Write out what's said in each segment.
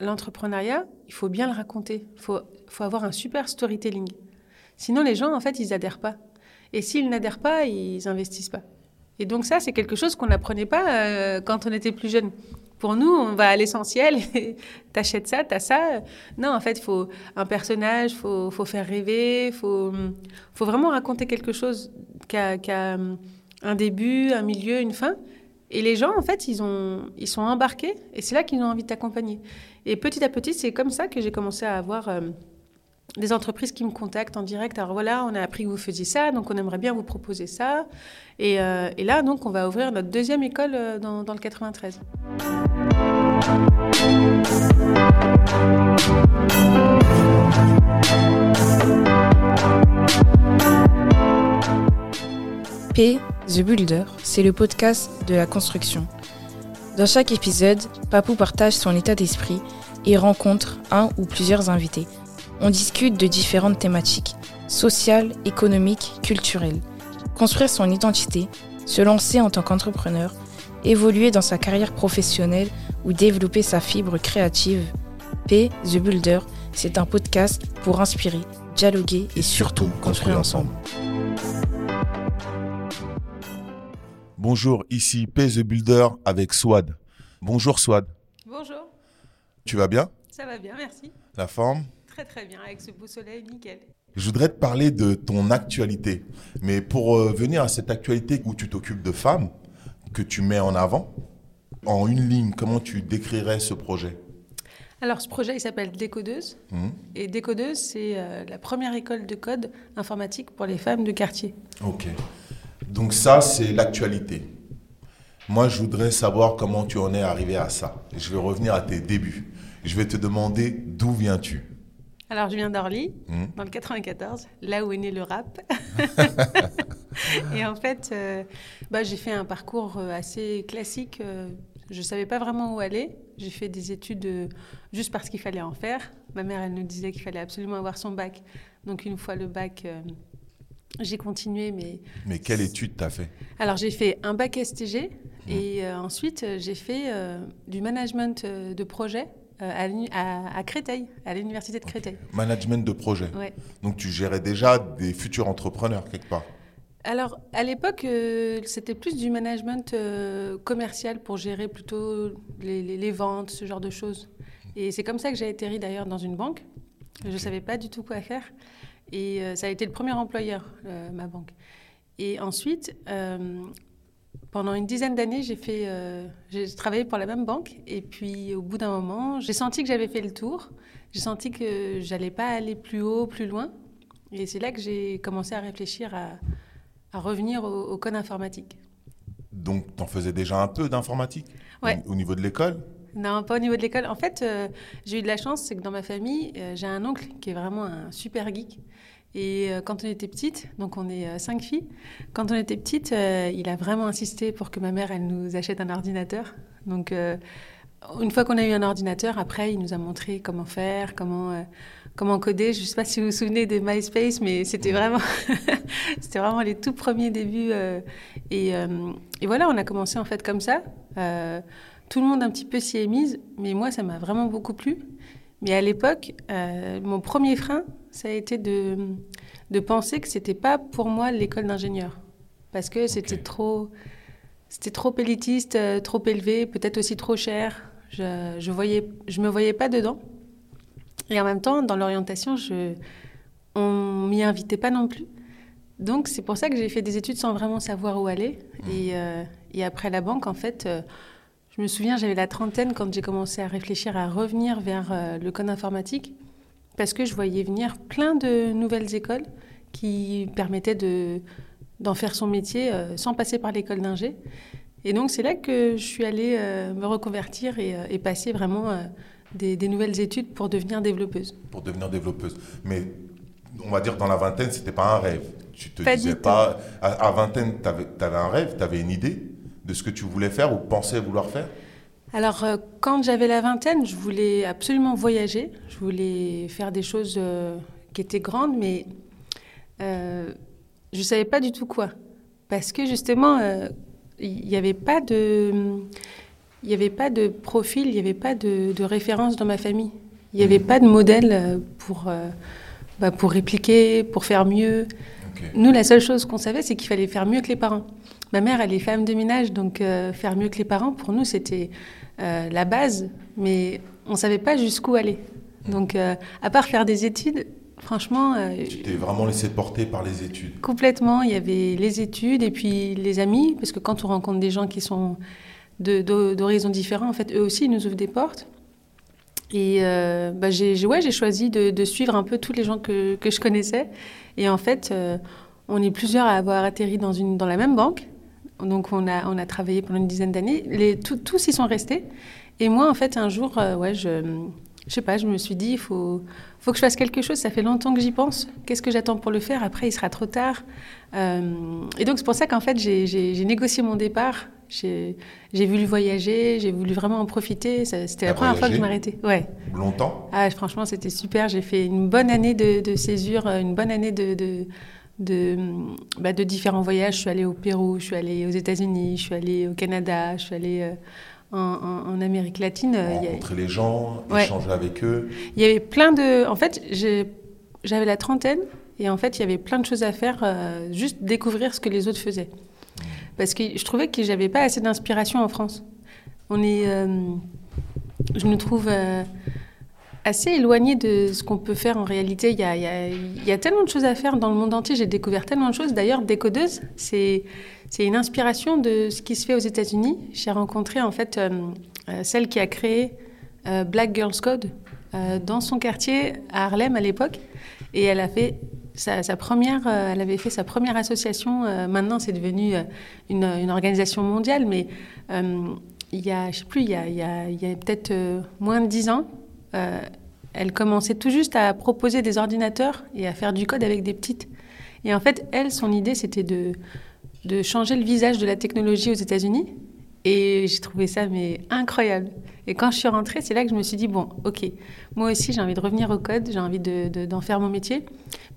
l'entrepreneuriat, il faut bien le raconter. Il faut, avoir un super storytelling. Sinon, les gens, en fait, ils adhèrent pas. Et s'ils n'adhèrent pas, ils investissent pas. Et donc ça, c'est quelque chose qu'on n'apprenait pas euh, quand on était plus jeune. Pour nous, on va à l'essentiel, t'achètes ça, t'as ça. Non, en fait, il faut un personnage, faut, faut, faire rêver, faut, faut vraiment raconter quelque chose qui a, un début, un milieu, une fin. Et les gens, en fait, ils sont embarqués et c'est là qu'ils ont envie de t'accompagner. Et petit à petit, c'est comme ça que j'ai commencé à avoir... Euh, des entreprises qui me contactent en direct. Alors voilà, on a appris que vous faisiez ça, donc on aimerait bien vous proposer ça. Et, euh, là, donc, on va ouvrir notre deuxième école euh, dans, le 93. P, The Builder, c'est le podcast de la construction. Dans chaque épisode, Papou partage son état d'esprit et rencontre un ou plusieurs invités on discute de différentes thématiques, sociales, économiques, culturelles. Construire son identité, se lancer en tant qu'entrepreneur, évoluer dans sa carrière professionnelle ou développer sa fibre créative. P, The Builder, c'est un podcast pour inspirer, dialoguer et surtout construire ensemble. Bonjour, ici P, The Builder avec Swad. Bonjour Swad. Bonjour. Tu vas bien? Ça va bien, merci. La forme? Très très bien, avec ce beau soleil, nickel. Je voudrais te parler de ton actualité. Mais pour euh, venir à cette actualité où tu t'occupes de femmes, que tu mets en avant, en une ligne, comment tu décrirais ce projet? Alors, ce projet, il s'appelle Décodeuse. Mmh. Et Décodeuse, c'est euh, la première école de code informatique pour les femmes de quartier. Ok. Donc ça, c'est l'actualité. Moi, je voudrais savoir comment tu en es arrivé à ça. Je vais revenir à tes débuts. Je vais te demander d'où viens-tu alors, je viens d'Orly, mmh. dans le 94, là où est né le rap. et en fait, euh, bah, j'ai fait un parcours euh, assez classique. Euh, je ne savais pas vraiment où aller. J'ai fait des études juste parce qu'il fallait en faire. Ma mère, elle nous disait qu'il fallait absolument avoir son bac. Donc, une fois le bac, j'ai continué. Mais, mais quelle étude t'as fait? Alors, j'ai fait un bac STG. Mmh. Et ensuite, j'ai fait du management de projet euh, à, à, Créteil, à l'université de Créteil. Management de projet. Donc tu gérais déjà des futurs entrepreneurs quelque part. Alors à l'époque, euh, c'était plus du management euh, commercial pour gérer plutôt les, ventes, ce genre de choses. Et c'est comme ça que j'ai atterri d'ailleurs dans une banque. Je ne savais pas du tout quoi faire. Et ça a été le premier employeur, ma banque. Et ensuite, pendant une dizaine d'années, j'ai fait, euh, j'ai travaillé pour la même banque. Et puis, au bout d'un moment, j'ai senti que j'avais fait le tour. J'ai senti que j'allais pas aller plus haut, plus loin. Et c'est là que j'ai commencé à réfléchir à, revenir au, code informatique. Donc, tu en faisais déjà un peu d'informatique? Au, niveau de l'école? Non, pas au niveau de l'école. En fait, euh, j'ai eu de la chance, c'est que dans ma famille, euh, j'ai un oncle qui est vraiment un super geek. Et euh, quand on était petite, donc on est euh, cinq filles, quand on était petite, euh, il a vraiment insisté pour que ma mère, elle nous achète un ordinateur. Donc une fois qu'on a eu un ordinateur, après, il nous a montré comment faire, comment, comment coder. Je ne sais pas si vous vous souvenez de MySpace, mais c'était vraiment, c'était vraiment les tout premiers débuts. Et, et, voilà, on a commencé en fait comme ça. tout le monde un petit peu s'y est mise, mais moi, ça m'a vraiment beaucoup plu. Mais à l'époque, mon premier frein, ça a été de, de penser que c'était pas pour moi l'école d'ingénieur. Parce que c'était trop, c'était trop élitiste, euh, trop élevé, peut-être aussi trop cher. Je, je, voyais, je me voyais pas dedans. Et en même temps, dans l'orientation, je, on m'y invitait pas non plus. Donc c'est pour ça que j'ai fait des études sans vraiment savoir où aller. Mmh. Et, euh, et, après la banque, en fait, euh, je me souviens, j'avais la trentaine quand j'ai commencé à réfléchir à revenir vers le code informatique parce que je voyais venir plein de nouvelles écoles qui permettaient de, d'en faire son métier euh, sans passer par l'école d'ingé. Et donc c'est là que je suis allée euh, me reconvertir et, euh, passer vraiment des, nouvelles études pour devenir développeuse. Pour devenir développeuse. Mais on va dire dans la vingtaine, c'était pas un rêve. Tu te disais pas. À, vingtaine, tu avais, un rêve, tu avais une idée de ce que tu voulais faire ou pensais vouloir faire? Alors, euh, quand j'avais la vingtaine, je voulais absolument voyager. Je voulais faire des choses euh, qui étaient grandes, mais euh, je ne savais pas du tout quoi. Parce que justement, il n'y avait pas de. il n'y avait pas de profil, il n'y avait pas de, de, référence dans ma famille. Il n'y avait pas de modèle pour, euh, bah, pour répliquer, pour faire mieux. Nous, la seule chose qu'on savait, c'est qu'il fallait faire mieux que les parents. Ma mère, elle est femme de ménage, donc euh, faire mieux que les parents, pour nous, c'était euh, la base, mais on ne savait pas jusqu'où aller. Donc, euh, à part faire des études, franchement, Tu t'es vraiment laissé porter par les études. complètement, il y avait les études et puis les amis, parce que quand on rencontre des gens qui sont d'horizons différents, en fait, eux aussi, ils nous ouvrent des portes. Et euh, bah, j'ai ouais, choisi de, de suivre un peu tous les gens que, que je connaissais. Et en fait, euh, on est plusieurs à avoir atterri dans, une, dans la même banque. Donc, on a, on a travaillé pendant une dizaine d'années. Tous y sont restés. Et moi, en fait, un jour, euh, ouais, je, je sais pas, je me suis dit, il faut, faut que je fasse quelque chose. Ça fait longtemps que j'y pense. Qu'est-ce que j'attends pour le faire? Après, il sera trop tard. Euh, et donc, c'est pour ça qu'en fait, j'ai- négocié mon départ. J'ai j'ai voulu voyager, j'ai voulu vraiment en profiter. C'était la première fois que je m'arrêtais. Ouais. Longtemps? Ah, franchement, c'était super. J'ai fait une bonne année de, de césure, une bonne année de, de, de, bah, de différents voyages. Je suis allée au Pérou, je suis allée aux États-Unis, je suis allée au Canada, je suis allée euh, en, en- en Amérique latine. Euh, Rencontrer les gens, Ouais. échanger avec eux. il y avait plein de. En fait, j'avais la trentaine et en fait, il y avait plein de choses à faire, euh, juste découvrir ce que les autres faisaient. Parce que je trouvais que j'avais pas assez d'inspiration en France. On est. euh, je me trouve assez éloignée de ce qu'on peut faire en réalité. Il y, a, il y a- tellement de choses à faire dans le monde entier. J'ai découvert tellement de choses. D'ailleurs, Décodeuse, c'est. Une inspiration de ce qui se fait aux États-Unis. J'ai rencontré en fait euh, euh, celle qui a créé euh, Black Girls Code dans son quartier à Harlem à l'époque. Et elle a fait sa, première, elle avait fait sa première association. maintenant, c'est devenu une, une organisation mondiale, mais il y a, je sais plus, il y a, a- a peut-être moins de dix ans, euh, elle commençait tout juste à proposer des ordinateurs et à faire du code avec des petites. Et en fait, elle, son idée, c'était de, de changer le visage de la technologie aux États-Unis. Et j'ai trouvé ça mais incroyable. Et quand je suis rentrée, c'est là que je me suis dit bon, ok, moi aussi j'ai envie de revenir au code, j'ai envie de- de- d'en faire mon métier,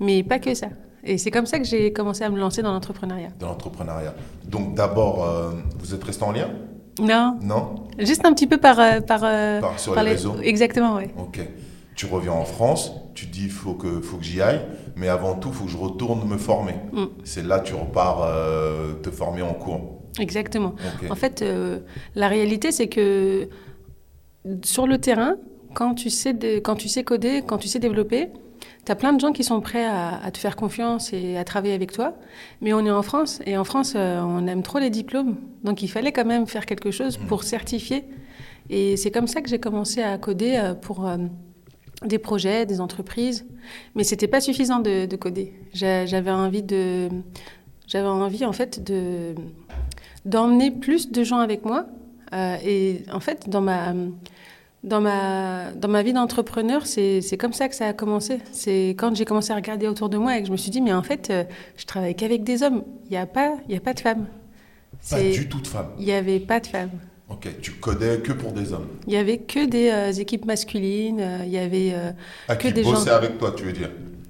mais pas que ça. Et c'est comme ça que j'ai commencé à me lancer dans l'entrepreneuriat. dans l'entrepreneuriat. Donc d'abord, euh, vous êtes resté en lien? Non, Non? Juste un petit peu par euh, par, euh, Par- Sur par les réseaux Exactement, ouais. Ok. Tu reviens en France, tu dis il faut que, faut que j'y aille, mais avant tout, il faut que je retourne me former. Mm. C'est là que tu repars euh, te former en cours. Exactement. En fait, euh, la réalité, c'est que sur le terrain, quand tu sais, quand tu sais coder, quand tu sais développer, tu as plein de gens qui sont prêts à, te faire confiance et à travailler avec toi. Mais on est en France, et en France, euh, on aime trop les diplômes. Donc il fallait quand même faire quelque chose pour certifier. Et c'est comme ça que j'ai commencé à coder euh, pour euh, des projets, des entreprises. Mais c'était pas suffisant de, de coder. J'a- J'avais envie de... J'avais envie, en fait, de d'emmener plus de gens avec moi. Et en fait, dans ma, dans ma, dans ma vie d'entrepreneur, c'est comme ça que ça a commencé. C'est quand j'ai commencé à regarder autour de moi et que je me suis dit, mais en fait, euh, je travaille qu'avec des hommes. Il n'y a, pas- y a pas de femmes. Pas du tout de femmes. Il n'y avait pas de femmes. Ok. Tu codais que pour des hommes. Il y avait que des euh, équipes masculines. euh, Il y avait euh, À Que qui des gens- avec toi, tu veux dire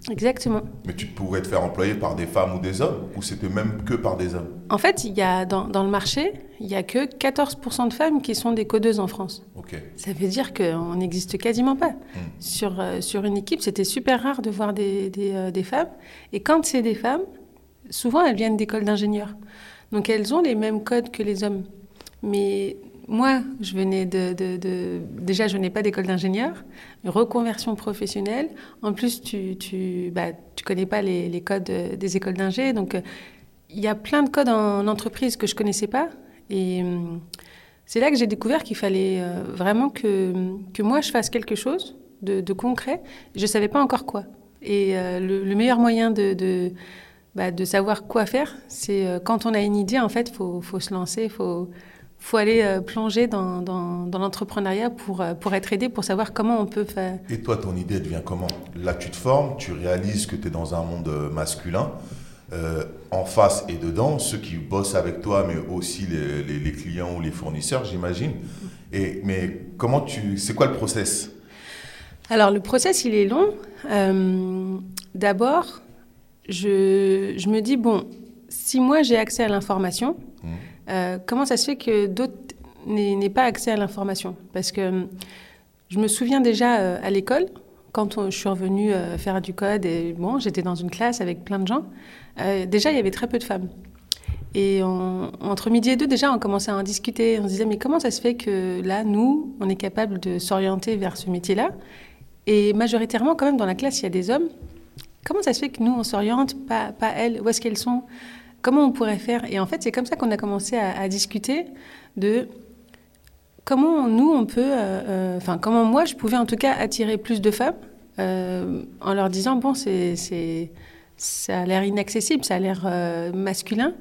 exactement. Mais tu pouvais te faire employer par des femmes ou des hommes Ou c'était même que par des hommes? En fait, il y a dans, dans le marché, il y a que 14% de femmes qui sont des codeuses en France. Ok. Ça veut dire qu'on n'existe quasiment pas. Sur, euh, sur une équipe, c'était super rare de voir des, des, euh, des femmes. Et quand c'est des femmes, souvent elles viennent d'écoles d'ingénieurs. Donc elles ont les mêmes codes que les hommes. Mais moi, je venais de, déjà, je venais pas d'école d'ingénieur, reconversion professionnelle. En plus, tu, tu, bah, tu connais pas les, les codes euh, des écoles d'ingé, donc euh, il y a plein de codes en entreprise que je connaissais pas. Et hum, c'est là que j'ai découvert qu'il fallait euh, vraiment que, que moi je fasse quelque chose de, concret. Je savais pas encore quoi. Et le, le meilleur moyen de, de, bah, savoir quoi faire, c'est quand on a une idée, en fait, faut, faut se lancer, faut faut aller euh, plonger dans, dans, dans l'entrepreneuriat pour, euh, pour être aidé, pour savoir comment on peut faire. Et toi, ton idée, elle vient comment? Là, tu te formes, tu réalises que tu es dans un monde euh, masculin. Euh, en face et dedans, ceux qui bossent avec toi, mais aussi les, les- les clients ou les fournisseurs, j'imagine. Et mais comment tu, c'est quoi le process? Alors, le process, il est long. Euh, D'abord, je, je me dis, bon, si moi j'ai accès à l'information, Mhm. Euh, comment ça se fait que d'autres n'aient pas accès à l'information? Parce que hum, je me souviens déjà euh, à l'école, quand je suis revenue euh, faire du code, et bon, j'étais dans une classe avec plein de gens, déjà il y avait très peu de femmes. Et entre midi et deux, déjà, on commençait à en discuter. On se disait, mais comment ça se fait que là, nous, on est capable de s'orienter vers ce métier-là? Et majoritairement, quand même, dans la classe, il y a des hommes. Comment ça se fait que nous, on s'oriente, pas, pas elles? Où est-ce qu'elles sont? Comment on pourrait faire Et en fait, c'est comme ça qu'on a commencé à, à discuter de comment nous, on peut, euh, euh, enfin, comment moi, je pouvais en tout cas attirer plus de femmes euh, en leur disant, bon, c'est, c'est, ça a l'air inaccessible, ça a l'air masculin,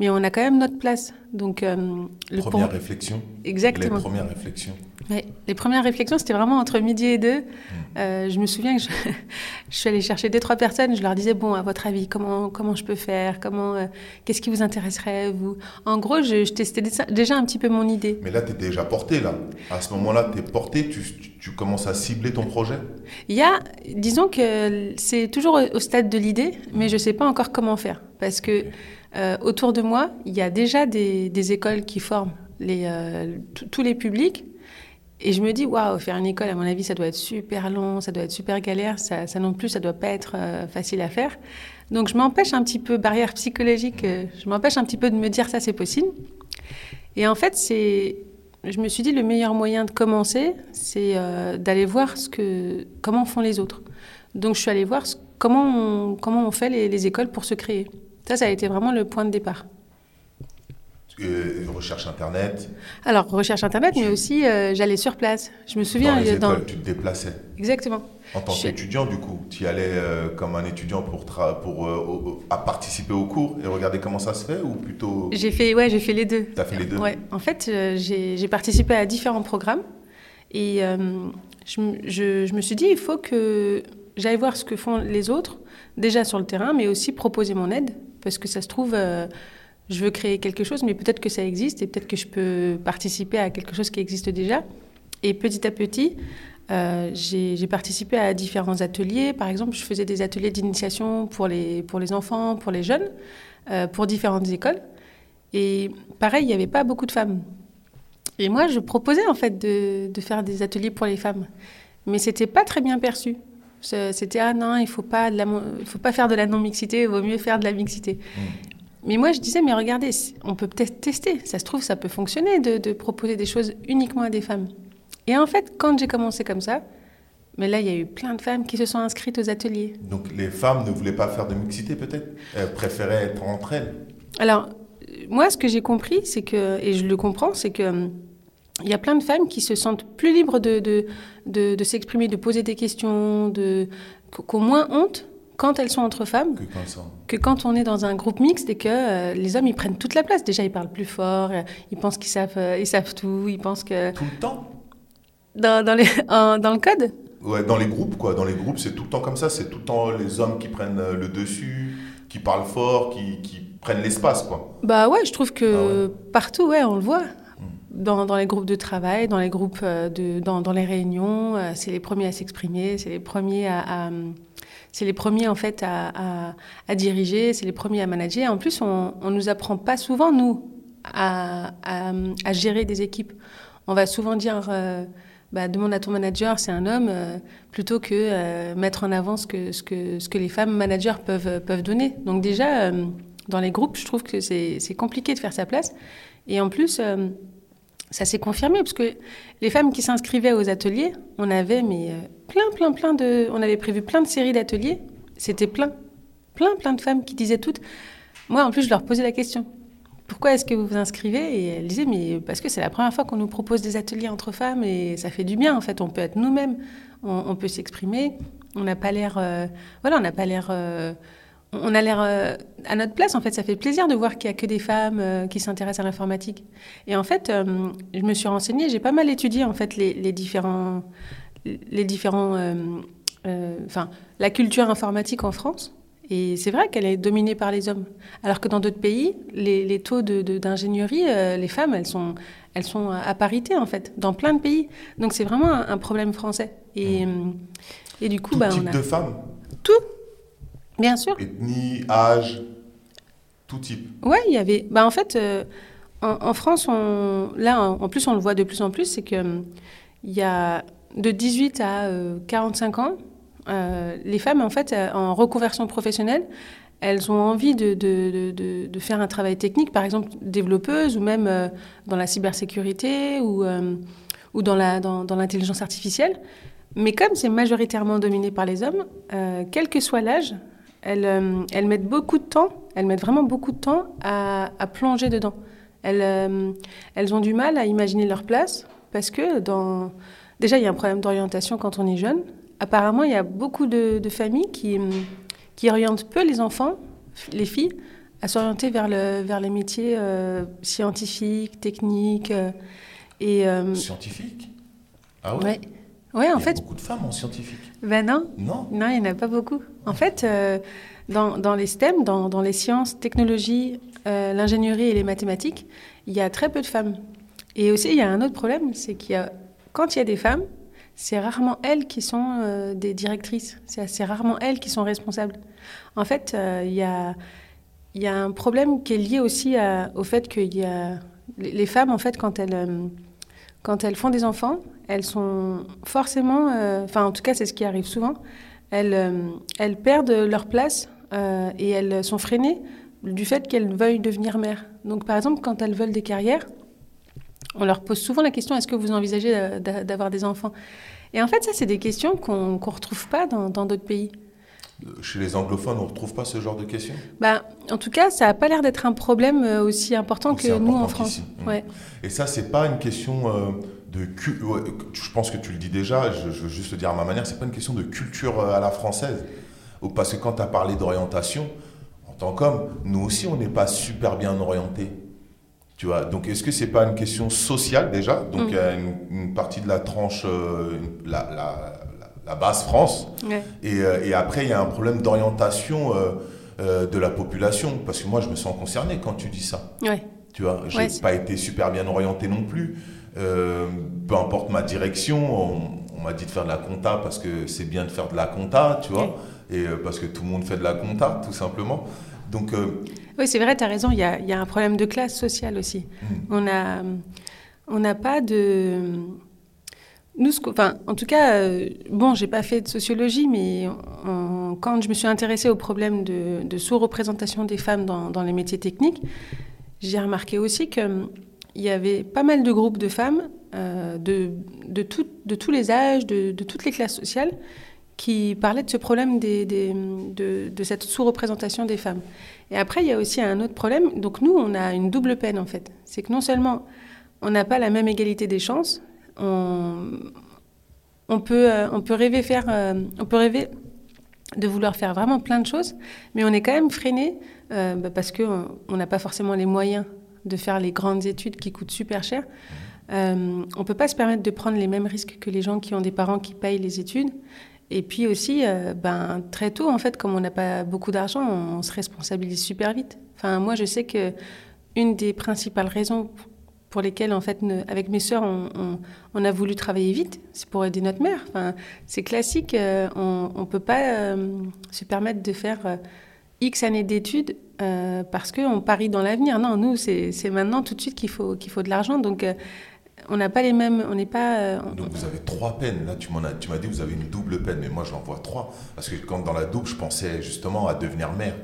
mais on a quand même notre place. Donc, le première réflexion. Exactement. Les premières réflexions les premières réflexions, c'était vraiment entre midi et deux. Mmh. Euh, je me souviens que je, suis allée chercher deux, trois personnes. Je leur disais, bon, à votre avis, comment, comment je peux faire? Comment, euh, Qu'est-ce qui vous intéresserait, vous? En gros, je, testais déjà un petit peu mon idée. Mais là, tu es déjà porté, là. À ce moment-là, tu es porté, tu, tu, commences à cibler ton projet? Il y a, disons que c'est toujours au stade de l'idée, mais je ne sais pas encore comment faire. Parce que euh, autour de moi, il y a déjà des, des écoles qui forment les, tous les publics et je me dis, waouh, faire une école, à mon avis, ça doit être super long, ça doit être super galère, ça, non plus, ça doit pas être euh, facile à faire. Donc je m'empêche un petit peu, barrière psychologique, euh, je m'empêche un petit peu de me dire ça c'est possible. Et en fait, c'est, je me suis dit, le meilleur moyen de commencer, c'est euh, d'aller voir ce que, comment font les autres. Donc je suis allée voir comment, on, comment on fait les écoles pour se créer. Ça, ça a été vraiment le point de départ. Euh, recherche Internet Alors, recherche Internet, mais aussi euh, j'allais sur place. Je me souviens... Dans les écoles, tu te déplaçais Exactement. En tant qu'étudiant, du coup, tu y allais euh, comme un étudiant pour, pour à participer au cours et regarder comment ça se fait ou plutôt... J'ai fait, ouais, j'ai fait les deux. Tu as fait les deux Ouais. En fait, j'ai participé à différents programmes et je, je, je, me suis dit, il faut que j'aille voir ce que font les autres, déjà sur le terrain, mais aussi proposer mon aide, parce que ça se trouve je veux créer quelque chose, mais peut-être que ça existe et peut-être que je peux participer à quelque chose qui existe déjà. Et petit à petit, euh, j'ai participé à différents ateliers. Par exemple, je faisais des ateliers d'initiation pour les, pour les enfants, pour les jeunes, euh, pour différentes écoles. Et pareil, il n'y avait pas beaucoup de femmes. Et moi, je proposais en fait de, de faire des ateliers pour les femmes. Mais c'était pas très bien perçu. C'était ah non, il faut pas faut pas faire de la non mixité, il vaut mieux faire de la mixité. Mmh. Mais moi, je disais, mais regardez, on peut peut-être tester. Ça se trouve, ça peut fonctionner de, proposer des choses uniquement à des femmes. Et en fait, quand j'ai commencé comme ça, mais là, il y a eu plein de femmes qui se sont inscrites aux ateliers. Donc les femmes ne voulaient pas faire de mixité peut-être? Elles préféraient être entre elles Alors, moi, ce que j'ai compris, c'est que, et je le comprends, c'est que il y a plein de femmes qui se sentent plus libres de, de, de, de s'exprimer, de poser des questions, de, qu'au moins honte quand elles sont entre femmes que quand, on est dans un groupe mixte et que euh, les hommes ils prennent toute la place. Déjà ils parlent plus fort, euh, ils pensent qu'ils savent, euh, ils savent tout, ils pensent que tout le temps dans, dans, les, dans le code. Ouais, dans les groupes quoi. Dans les groupes c'est tout le temps comme ça. C'est tout le temps les hommes qui prennent le dessus, qui parlent fort, qui, qui prennent l'espace quoi. Bah ouais, je trouve que ah partout ouais on le voit. Hmm. Dans, dans, les groupes de travail, dans les groupes de, dans, dans les réunions, c'est les premiers à s'exprimer, c'est les premiers à, à c'est les premiers en fait à, diriger, c'est les premiers à manager. En plus, on, ne nous apprend pas souvent nous à, gérer des équipes. On va souvent dire euh, bah, demande à ton manager, c'est un homme, euh, plutôt que euh, mettre en avant ce que, ce, que, ce que les femmes managers peuvent, peuvent donner. Donc déjà, dans les groupes, je trouve que c'est compliqué de faire sa place. Et en plus, ça s'est confirmé parce que les femmes qui s'inscrivaient aux ateliers, on avait mais euh, plein, plein, plein de, on avait prévu plein de séries d'ateliers. C'était plein, plein, plein de femmes qui disaient toutes. Moi, en plus, je leur posais la question. Pourquoi est-ce que vous vous inscrivez? Et elles disaient, mais parce que c'est la première fois qu'on nous propose des ateliers entre femmes et ça fait du bien. En fait, on peut être nous-mêmes, on, peut s'exprimer. On n'a pas l'air, euh, voilà, on n'a pas l'air. Euh, on a l'air euh, à notre place. En fait, ça fait plaisir de voir qu'il n'y a que des femmes euh, qui s'intéressent à l'informatique. Et en fait, euh, je me suis renseignée, j'ai pas mal étudié en fait les, différents, les différents, enfin, la culture informatique en France. Et c'est vrai qu'elle est dominée par les hommes, alors que dans d'autres pays, les, taux d'ingénierie, de, les femmes, elles sont, elles sont à parité en fait, dans plein de pays. Donc c'est vraiment un, problème français. Et, et du coup, Tout bah, type on a de femmes. Tout. Bien sûr. Ethnie, âge, tout type. Ouais, il y avait. Bah, en fait, euh, en, France, on, là, en, plus, on le voit de plus en plus, c'est qu'il il y a de 18 à 45 ans, les femmes, en fait, en reconversion professionnelle, elles ont envie de, de, de, de, faire un travail technique, par exemple développeuse ou même euh, dans la cybersécurité ou, euh, ou dans l'intelligence dans, artificielle. Mais comme c'est majoritairement dominé par les hommes, euh, quel que soit l'âge, elles, elles, mettent beaucoup de temps, elles mettent vraiment beaucoup de temps à, à plonger dedans. Elles, elles ont du mal à imaginer leur place parce que dans... déjà, il y a un problème d'orientation quand on est jeune. Apparemment, il y a beaucoup de, familles qui qui oriente peu les enfants, les filles, à s'orienter vers, le, vers les métiers euh, scientifiques, techniques. Euh, et, euh, scientifiques? Ah ouais? Ouais, en il y a beaucoup de femmes en scientifique. Ben non. Non Non, il n'y en a pas beaucoup. En fait, dans, dans, les STEM, dans, dans les sciences, technologies, l'ingénierie et les mathématiques, il y a très peu de femmes. Et aussi, il y a un autre problème, c'est qu'il y a, quand il y a des femmes, c'est rarement elles qui sont euh, des directrices. C'est rarement elles qui sont responsables. En fait, euh, il y, a, y, a, un problème qui est lié aussi au fait que y a les femmes, en fait, quand elles, euh, quand elles font des enfants, elles sont forcément, enfin, en tout cas, c'est ce qui arrive souvent, elles, elles perdent leur place et elles sont freinées du fait qu'elles veuillent devenir mères. Donc, par exemple, quand elles veulent des carrières, on leur pose souvent la question est-ce que vous envisagez d'avoir des enfants? Et en fait, ça, c'est des questions qu'on ne retrouve pas dans d'autres pays. Chez les anglophones, on ne retrouve pas ce genre de questions? Bah, En tout cas, ça n'a pas l'air d'être un problème euh, aussi important que nous en France. Mmh. Ouais. Et ça, c'est pas une question euh, de... Je pense que tu le dis déjà, je, veux juste le dire à ma manière, c'est pas une question de culture euh, à la française. Parce que quand tu as parlé d'orientation, en tant qu'homme, nous aussi, on n'est pas super bien orientés donc est-ce que c'est pas une question sociale déjà? Donc il y a une, partie de la tranche, euh, la, la, la, base France, et, euh, et, après il y a un problème d'orientation euh, de la population, parce que moi je me sens concerné quand tu dis ça. Ouais. Tu vois, j'ai pas été super bien orienté non plus. peu importe ma direction, on, m'a dit de faire de la compta parce que c'est bien de faire de la compta, tu vois, et parce que tout le monde fait de la compta, tout simplement. Donc oui, c'est vrai, tu as raison, il y a, y a, un problème de classe sociale aussi. Mm. On n'a on pas de... En tout cas, euh, bon, j'ai pas fait de sociologie, mais quand je me suis intéressée au problème de, sous-représentation des femmes dans, les métiers techniques, j'ai remarqué aussi qu'il y avait pas mal de groupes de femmes euh, de, tous les âges, de, toutes les classes sociales, qui parlaient de ce problème des, de, cette sous-représentation des femmes. Et après, il y a aussi un autre problème. Donc nous, on a une double peine en fait. C'est que non seulement on n'a pas la même égalité des chances, on, on, peut, euh, on, peut rêver faire, euh, on peut rêver de vouloir faire vraiment plein de choses, mais on est quand même freiné euh, bah, parce qu'on n'a pas forcément les moyens de faire les grandes études qui coûtent super cher. on ne peut pas se permettre de prendre les mêmes risques que les gens qui ont des parents qui payent les études. Et puis aussi, euh, ben, très tôt, en fait, comme on n'a pas beaucoup d'argent, on, se responsabilise super vite. Enfin, moi, je sais que une des principales raisons pour lesquelles, en fait, avec mes sœurs, on, a voulu travailler vite, c'est pour aider notre mère. Enfin, c'est classique, euh, on ne peut pas euh, se permettre de faire X années d'études parce qu'on parie dans l'avenir. Non, nous, c'est maintenant, tout de suite, qu'il faut, de l'argent. Donc, on n'a pas les mêmes, on n'est pas. Euh, Donc vous avez trois peines. Là, tu m'as, dit vous avez une double peine, mais moi j'en vois trois. Parce que quand dans la double, je pensais justement à devenir mère.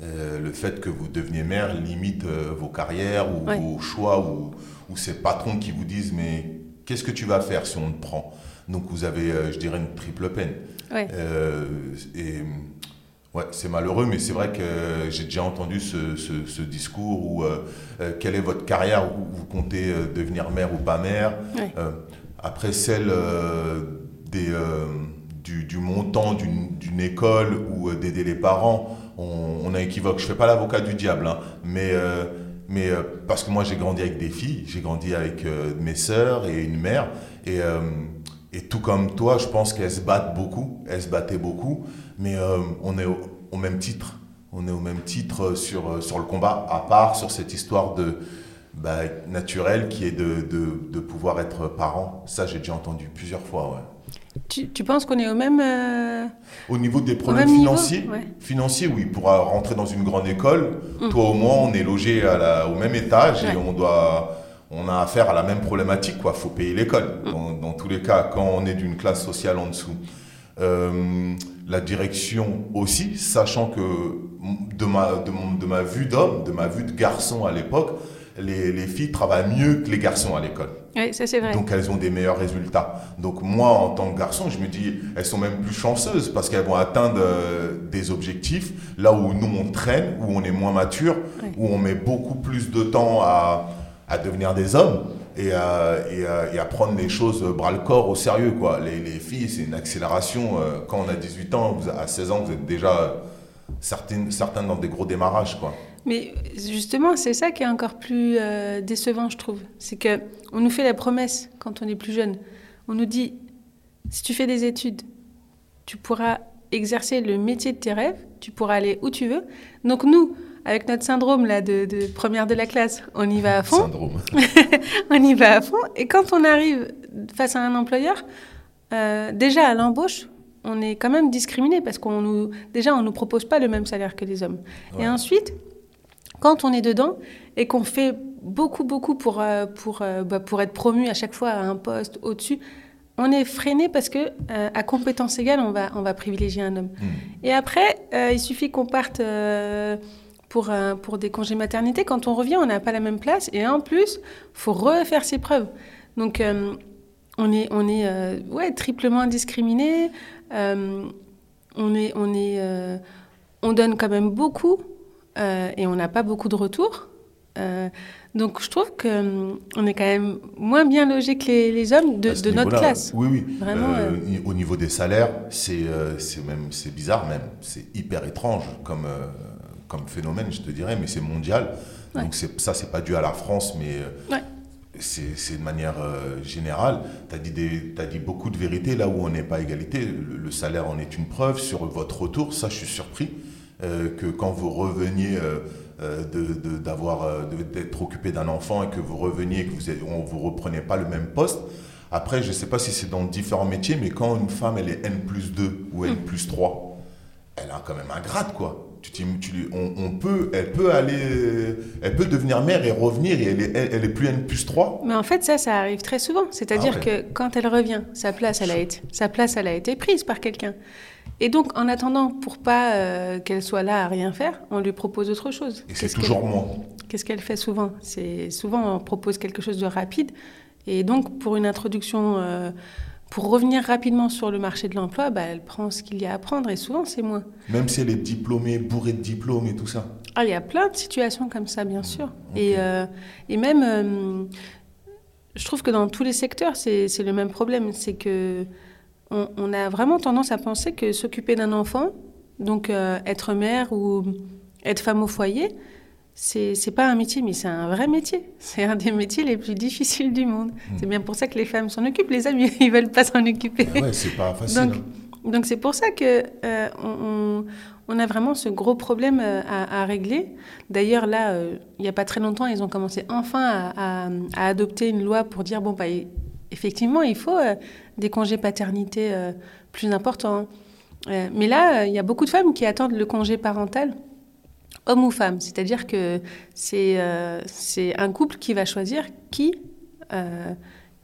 Euh, le fait que vous deveniez mère limite euh, vos carrières ou vos choix ou, ou ces patrons qui vous disent mais qu'est-ce que tu vas faire si on te prend? Donc vous avez, je dirais, une triple peine. et Ouais, c'est malheureux, mais c'est vrai que j'ai déjà entendu ce, ce, discours où euh, euh, quelle est votre carrière, où vous comptez euh, devenir mère ou pas mère. après celle des, du, du, montant d'une école ou d'aider les parents, on, a équivoque. Je ne fais pas l'avocat du diable, hein, mais, mais parce que moi j'ai grandi avec des filles, j'ai grandi avec mes sœurs et une mère. Et, tout comme toi, je pense qu'elles se battent beaucoup, elles se battaient beaucoup mais euh, on est au, même titre. On est au même titre sur, euh, le combat, à part sur cette histoire de, bah, naturelle qui est de, pouvoir être parent. Ça, j'ai déjà entendu plusieurs fois. Tu, tu penses qu'on est au même. euh, Au niveau des problèmes niveau financiers, Ouais. financiers, oui, pour rentrer dans une grande école, Mm. toi au moins on est logé à la- au même étage et on doit, on a affaire à la même problématique, quoi. Faut payer l'école. Mm. Dans, dans tous les cas, quand on est d'une classe sociale en dessous, Euh, la direction aussi, sachant que de ma, de mon- de ma vue d'homme, de ma vue de garçon à l'époque, les, les filles travaillent mieux que les garçons à l'école. Ouais, ça c'est vrai. Donc elles ont des meilleurs résultats. Donc moi, en tant que garçon, je me dis, elles sont même plus chanceuses parce qu'elles vont atteindre euh, des objectifs là où nous on traîne, où on est moins mature, où on met beaucoup plus de temps à, à devenir des hommes et à, et, à, et à prendre les choses bras le corps au sérieux. Quoi. Les, les filles, c'est une accélération. euh, Quand on a 18 ans, vous- à 16 ans, vous êtes déjà certaines, certains dans des gros démarrages. Quoi. Mais justement, c'est ça qui est encore plus euh, décevant, je trouve. C'est que on nous fait la promesse quand on est plus jeune. On nous dit si tu fais des études, tu pourras exercer le métier de tes rêves, tu pourras aller où tu veux. Donc nous, avec notre syndrome là de, de première de la classe, on y va à fond. Syndrome. on y va à fond. Et quand on arrive face à un employeur, euh, déjà à l'embauche, on est quand même discriminé parce qu'on nous, déjà, on nous propose pas le même salaire que les hommes. Ouais. Et ensuite, quand on est dedans et qu'on fait beaucoup, beaucoup pour, euh, pour, euh, bah, pour être promu à chaque fois à un poste au-dessus, on est freiné parce que euh, à compétence égale, on va, on va privilégier un homme. Mm. Et après, euh, il suffit qu'on parte euh, pour, pour des congés maternité. Quand on revient, on n'a pas la même place. Et en plus, faut refaire ses preuves. Donc, on est, on est ouais, triplement discriminé. Euh, on, est, on, est, on donne quand même beaucoup euh, et on n'a pas beaucoup de retours. Euh, donc, je trouve qu'on est quand même moins bien logé que les, les hommes de, notre classe. Oui, oui. Vraiment, Euh, Au niveau des salaires, c'est euh, même c'est bizarre même, c'est hyper étrange comme euh, comme phénomène, je te dirais, mais c'est mondial. Ouais. Donc ça, c'est pas dû à la France, mais euh, Ouais. c'est de manière euh, générale. Tu as dit des, t'as dit beaucoup de vérités là où on n'est pas à égalité. Le, le salaire en est une preuve sur votre retour. Ça, je suis surpris euh, que quand vous reveniez. euh, euh, de- euh, d'être occupé d'un enfant et que vous reveniez que vous on vous reprenez pas le même poste après je sais pas si c'est dans différents métiers mais quand une femme elle est N plus 2 ou N plus 3 elle a quand même un grade quoi tu, tu on, on peut elle peut aller elle peut devenir mère et revenir et elle est, elle, elle est plus N plus 3 Mais en fait, ça, ça arrive très souvent. C'est-à-dire Ah ouais. que quand elle revient, sa place, elle a été, sa place, elle a été prise par quelqu'un. Et donc, en attendant, pour pas euh, qu'elle soit là à rien faire, on lui propose autre chose. et c'est toujours qu'elle- moi Qu'est-ce qu'elle fait souvent? C'est souvent on propose quelque chose de rapide. Et donc, pour une introduction, euh, pour revenir rapidement sur le marché de l'emploi, bah, elle prend ce qu'il y a à prendre. Et souvent, c'est moins. même si elle est diplômée bourrée de diplômes et tout ça Ah, il y a plein de situations comme ça, bien sûr. Et, euh, et même, je trouve que dans tous les secteurs, c'est c'est le même problème. C'est que on, on a vraiment tendance à penser que s'occuper d'un enfant, donc euh, être mère ou être femme au foyer, c'est c'est pas un métier, mais c'est un vrai métier. C'est un des métiers les plus difficiles du monde. C'est bien pour ça que les femmes s'en occupent. Les hommes, ils veulent pas s'en occuper. Ah ouais c'est pas facile Donc, hein. donc c'est pour ça que euh, on, on- a vraiment ce gros problème euh, à, à régler. D'ailleurs, là, euh, il n'y a pas très longtemps, ils ont commencé enfin à, à- à adopter une loi pour dire bon, bah, effectivement, il faut euh, des congés paternité euh, plus importants. Euh, mais là, il y a beaucoup de femmes qui attendent le congé parental, homme ou femme. C'est-à-dire que c'est un couple qui va choisir qui,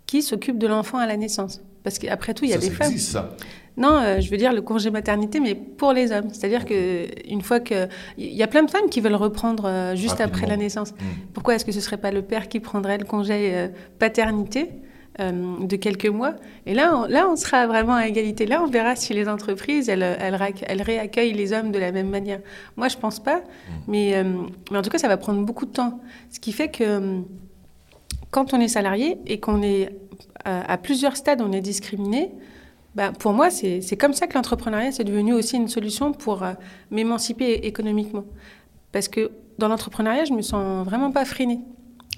qui s'occupe de l'enfant à la naissance. Parce qu'après tout, il y a ça, des ça femmes. existe ça Non, euh, je veux dire le congé maternité, mais pour les hommes. C'est-à-dire que une fois que il y a plein de femmes qui veulent reprendre euh, juste Rapidement. après la naissance. Mm. Pourquoi est-ce que ce serait pas le père qui prendrait le congé euh, paternité? Euh, de quelques mois Et là, on, là, on sera vraiment à égalité. Là, on verra si les entreprises elles, elles, rac- elles réaccueillent les hommes de la même manière. Moi, je pense pas, mais, euh, mais en tout cas, ça va prendre beaucoup de temps. Ce qui fait que euh, quand on est salarié et qu'on est à plusieurs stades, on est discriminé. Bah, pour moi, c'est c'est comme ça que l'entrepreneuriat, c'est devenu aussi une solution pour euh, m'émanciper économiquement. Parce que dans l'entrepreneuriat, je me sens vraiment pas freinée.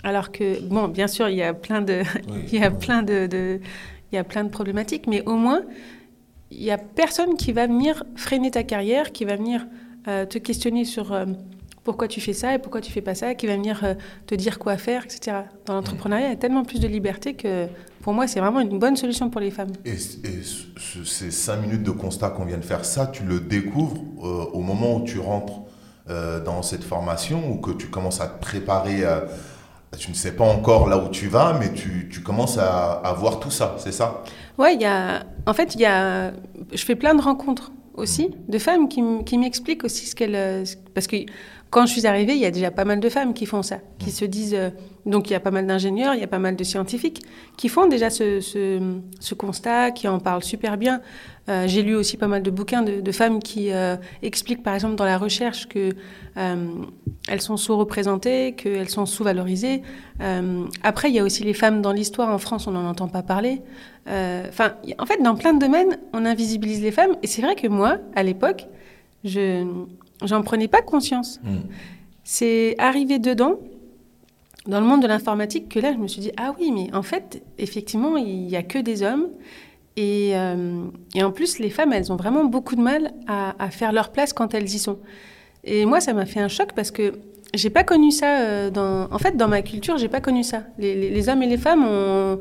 Alors que, bon, bien sûr, il y a plein de, Oui. il y a plein de, de- il y a plein de problématiques, mais au moins, il y a personne qui va venir freiner ta carrière, qui va venir euh, te questionner sur euh, pourquoi tu fais ça et pourquoi tu fais pas ça, qui va venir euh, te dire quoi faire, etc. Dans l'entrepreneuriat, il y a tellement plus de liberté que pour moi, c'est vraiment une bonne solution pour les femmes. Et, et ce- ces cinq minutes de constat qu'on vient de faire, ça, tu le découvres au moment où tu rentres dans cette formation ou que tu commences à te préparer à- Tu ne sais pas encore là où tu vas, mais tu, tu commences à, voir tout ça, c'est ça? Ouais. En fait, y a. Je fais plein de rencontres aussi de femmes qui, m'expliquent aussi ce qu'elles. ce- Parce que quand je suis arrivée, il y a déjà pas mal de femmes qui font ça, qui se disent. euh, Donc il y a pas mal d'ingénieurs, il y a pas mal de scientifiques qui font déjà ce, constat, qui en parlent super bien. Euh, J'ai lu aussi pas mal de bouquins de, femmes qui euh, expliquent, par exemple, dans la recherche que elles sont sous-représentées, qu'elles sont sous-valorisées. Après, il y a aussi les femmes dans l'histoire. En France, on n'en entend pas parler. Enfin, en fait, dans plein de domaines, on invisibilise les femmes. Et c'est vrai que moi, à l'époque, je j'en prenais pas conscience. Mm. C'est arrivé dedans, dans le monde de l'informatique, que là, je me suis dit ah oui, mais en fait, effectivement, il y a que des hommes. Et, euh, et en plus, les femmes, elles ont vraiment beaucoup de mal à, à faire leur place quand elles y sont. Et moi, ça m'a fait un choc parce que j'ai pas connu ça euh, dans. En fait, dans ma culture, j'ai pas connu ça. Les, les- les hommes et les femmes ont.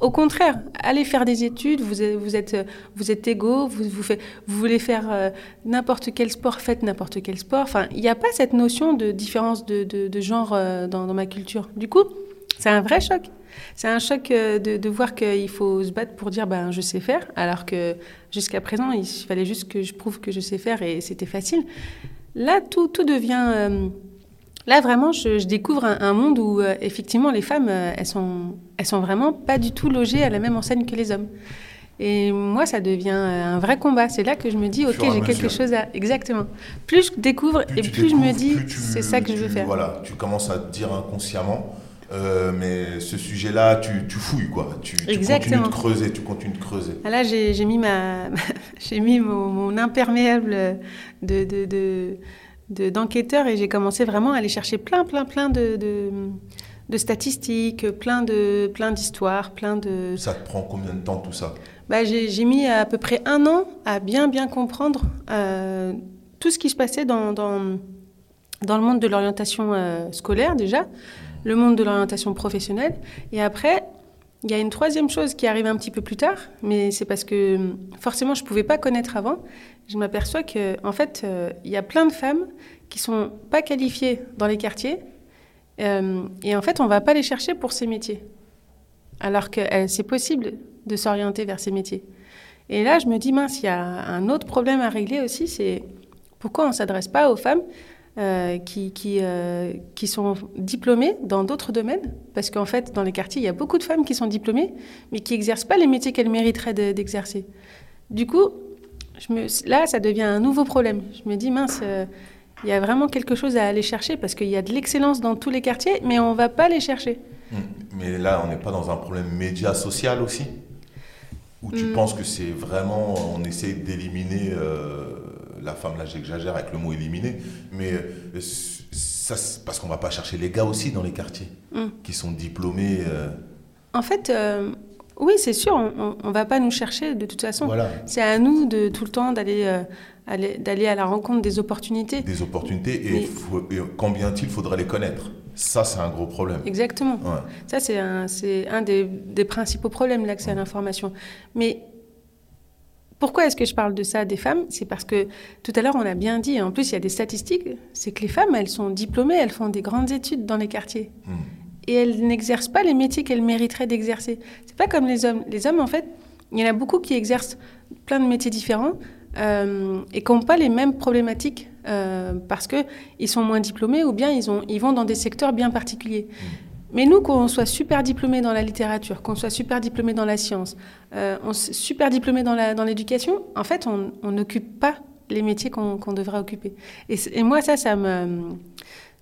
Au contraire, allez faire des études, vous êtes, vous êtes, vous êtes égaux, vous, vous, faites- vous voulez faire euh, n'importe quel sport, faites n'importe quel sport. Enfin, il n'y a pas cette notion de différence de, de- genre euh, dans, ma culture. Du coup, c'est un vrai choc. C'est un choc euh, de, voir qu'il faut se battre pour dire ben, je sais faire, alors que jusqu'à présent, il fallait juste que je prouve que je sais faire et c'était facile. Là, tout, tout devient. Là, vraiment, je, je découvre un, un monde où, euh, effectivement, les femmes, euh, elles sont, elles sont vraiment pas du tout logées à la même enseigne que les hommes. Et moi, ça devient euh, un vrai combat. C'est là que je me dis, ok, j'ai quelque chose à. Exactement. Plus je découvre et plus je me dis, c'est ça que je veux faire. Voilà, tu commences à te dire inconsciemment, euh, mais ce sujet-là, tu, tu fouilles, quoi. Tu, tu continues de creuser, tu continues de creuser. Ah, Là, j'ai mis, ma, mis mon, mon imperméable de, de, de- de- d'enquêteur et j'ai commencé vraiment à aller chercher plein, plein, plein de, de, de statistiques, plein, de, plein d'histoires, plein de... Ça te prend combien de temps tout ça? Bah, j'ai, j'ai mis à peu près un an à bien, bien comprendre euh, tout ce qui se passait dans, dans, dans le monde de l'orientation euh, scolaire déjà, le monde de l'orientation professionnelle. Et après, il y a une troisième chose qui arrive un petit peu plus tard, mais c'est parce que forcément je ne pouvais pas connaître avant. Je m'aperçois que en fait, euh, il y a plein de femmes qui sont pas qualifiées dans les quartiers, euh, et en fait, on va pas les chercher pour ces métiers, alors que euh, c'est possible de s'orienter vers ces métiers. Et là, je me dis mince, il y a un autre problème à régler aussi, c'est pourquoi on s'adresse pas aux femmes qui, qui, qui sont diplômées dans d'autres domaines? Parce qu'en fait, dans les quartiers, il y a beaucoup de femmes qui sont diplômées, mais qui n'exercent pas les métiers qu'elles mériteraient de- d'exercer. Du coup, je me, là, ça devient un nouveau problème. Je me dis, mince, euh, il y a vraiment quelque chose à aller chercher, parce qu'il y a de l'excellence dans tous les quartiers, mais on ne va pas les chercher. Hmm. Mais là, on n'est pas dans un problème média social aussi? Ou tu Hmm. penses que c'est vraiment, on essaie d'éliminer euh, la femme, là j'exagère avec le mot éliminer, mais euh, ça, parce qu'on va pas chercher les gars aussi dans les quartiers, Hmm. qui sont diplômés. En fait, oui, c'est sûr, on ne va pas nous chercher de toute façon. voilà, C'est à nous de tout le temps d'aller euh, aller- d'aller à la rencontre des opportunités. des opportunités, et, Mais- faut- et combien il faudrait les connaître? Ça, c'est un gros problème. Exactement. Ouais. Ça, c'est un, c'est un des, des principaux problèmes, l'accès à l'information. Mais pourquoi est-ce que je parle de ça des femmes? C'est parce que tout à l'heure, on a bien dit, en plus, il y a des statistiques, c'est que les femmes, elles sont diplômées, elles font des grandes études dans les quartiers. Hmm. Et elles n'exercent pas les métiers qu'elles mériteraient d'exercer. C'est pas comme les hommes. Les hommes, en fait, il y en a beaucoup qui exercent plein de métiers différents euh, et qui n'ont pas les mêmes problématiques euh, parce qu'ils sont moins diplômés ou bien ils, ont, ils vont dans des secteurs bien particuliers. Mais nous, qu'on soit super diplômés dans la littérature, qu'on soit super diplômés dans la science, euh, on super diplômés dans l'éducation, en fait, on n'occupe pas les métiers qu'on devrait occuper. Et, moi, ça, ça me,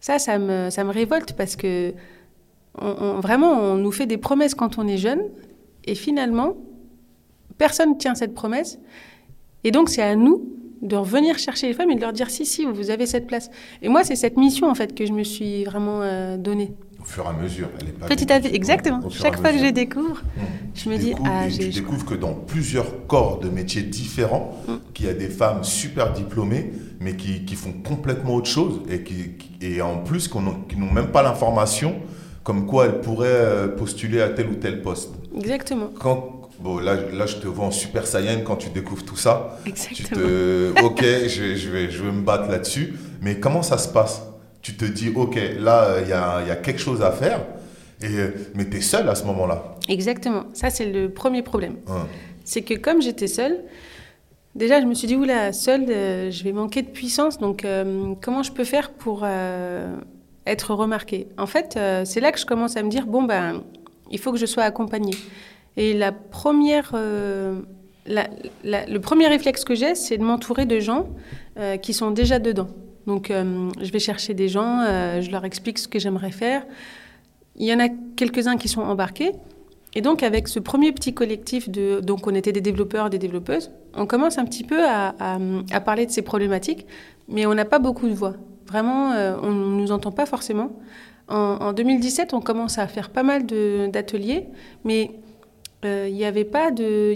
ça, ça me, ça me révolte parce que on- on- vraiment, on nous fait des promesses quand on est jeune et finalement, personne ne tient cette promesse. Et donc, c'est à nous de revenir chercher les femmes et de leur dire si, si, vous avez cette place. Et moi, c'est cette mission, en fait, que je me suis vraiment euh, donnée. Au fur et à mesure. Elle est pas Petit à petit, exactement. Chaque fois que je découvre, Hmm. je Tu me dis, ah, j'ai. tu découvres que dans plusieurs corps de métiers différents, Mm. qu'il y a des femmes super diplômées, mais qui, qui font complètement autre chose, et, qui, qui- et en plus qu'on qui n'ont même pas l'information comme quoi elles pourraient euh, postuler à tel ou tel poste. Exactement. Quand, bon, là, là, je te vois en super saiyan quand tu découvres tout ça. Tu Exactement. te, ok, je vais, je, vais, je vais me battre là-dessus. Mais comment ça se passe? Tu te dis, ok, là, il y a, y a quelque chose à faire. Et, euh, mais tu es seul à ce moment-là. Exactement. Ça, c'est le premier problème. Hein. C'est que comme j'étais seule, déjà, je me suis dit, oula, seule, euh, je vais manquer de puissance. Donc, euh, comment je peux faire pour euh, être remarquée En fait, euh, c'est là que je commence à me dire, bon, ben, il faut que je sois accompagnée. Et la première, euh, le premier réflexe que j'ai, c'est de m'entourer de gens euh, qui sont déjà dedans. Donc, je vais chercher des gens, je leur explique ce que j'aimerais faire. Il y en a quelques-uns qui sont embarqués. Et donc, avec ce premier petit collectif, donc on était des développeurs, des développeuses, on commence un petit peu à parler de ces problématiques, mais on n'a pas beaucoup de voix. Vraiment, euh, on ne nous entend pas forcément. En, en 2017, on commence à faire pas mal d'ateliers, mais euh, il n'y avait,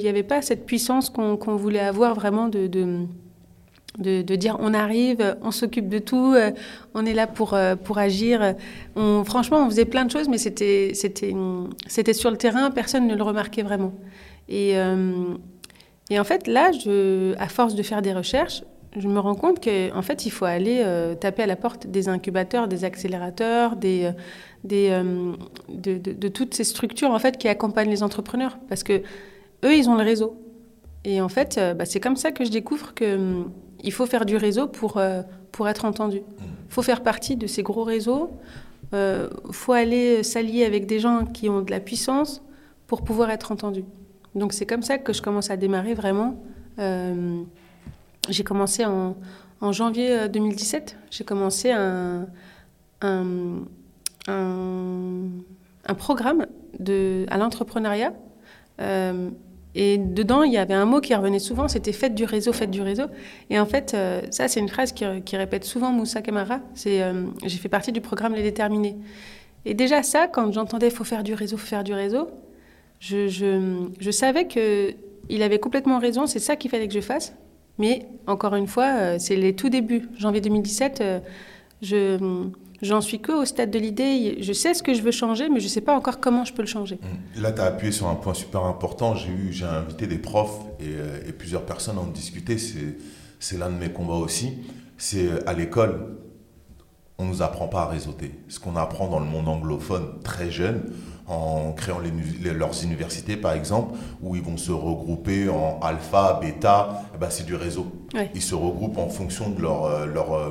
avait pas cette puissance qu'on voulait avoir vraiment de, de, de- dire on arrive, on s'occupe de tout, euh, on est là pour, euh, pour agir. Franchement, on faisait plein de choses, mais c'était sur le terrain, personne ne le remarquait vraiment. Et, euh, et en fait, là, à force de faire des recherches, je me rends compte qu'en en fait, il faut aller euh, taper à la porte des incubateurs, des accélérateurs, des, euh, des, euh, de, de- de toutes ces structures en fait, qui accompagnent les entrepreneurs. Parce que eux, ils ont le réseau. Et en fait, euh, bah, c'est comme ça que je découvre que hum, faut faire du réseau pour, pour être entendu. Il faut faire partie de ces gros réseaux. Il faut aller s'allier avec des gens qui ont de la puissance pour pouvoir être entendu. Donc c'est comme ça que je commence à démarrer vraiment. Euh, j'ai commencé en, janvier euh, 2017. J'ai commencé un, un, un, programme de, à l'entrepreneuriat. Euh, et dedans, il y avait un mot qui revenait souvent, c'était faites du réseau, faites du réseau. Et en fait, euh, ça, c'est une phrase qui, répète souvent Moussa Kamara. C'est euh, j'ai fait partie du programme Les Déterminés. Et déjà, ça, quand j'entendais faut faire du réseau, faut faire du réseau, je, je, je savais qu'il avait complètement raison, c'est ça qu'il fallait que je fasse. Mais encore une fois, euh, c'est les tout débuts. Janvier 2017, euh, je, j'en suis que au stade de l'idée. Je sais ce que je veux changer, mais je ne sais pas encore comment je peux le changer. Là, tu as appuyé sur un point super important. J'ai invité des profs et, euh, et plusieurs personnes à en discuter. C'est, l'un de mes combats aussi. C'est à l'école, on nous apprend pas à réseauter. Ce qu'on apprend dans le monde anglophone très jeune, en créant les, les- leurs universités par exemple, où ils vont se regrouper en alpha, bêta, eh ben, c'est du réseau. Ouais. Ils se regroupent en fonction de leurs euh, leur, euh,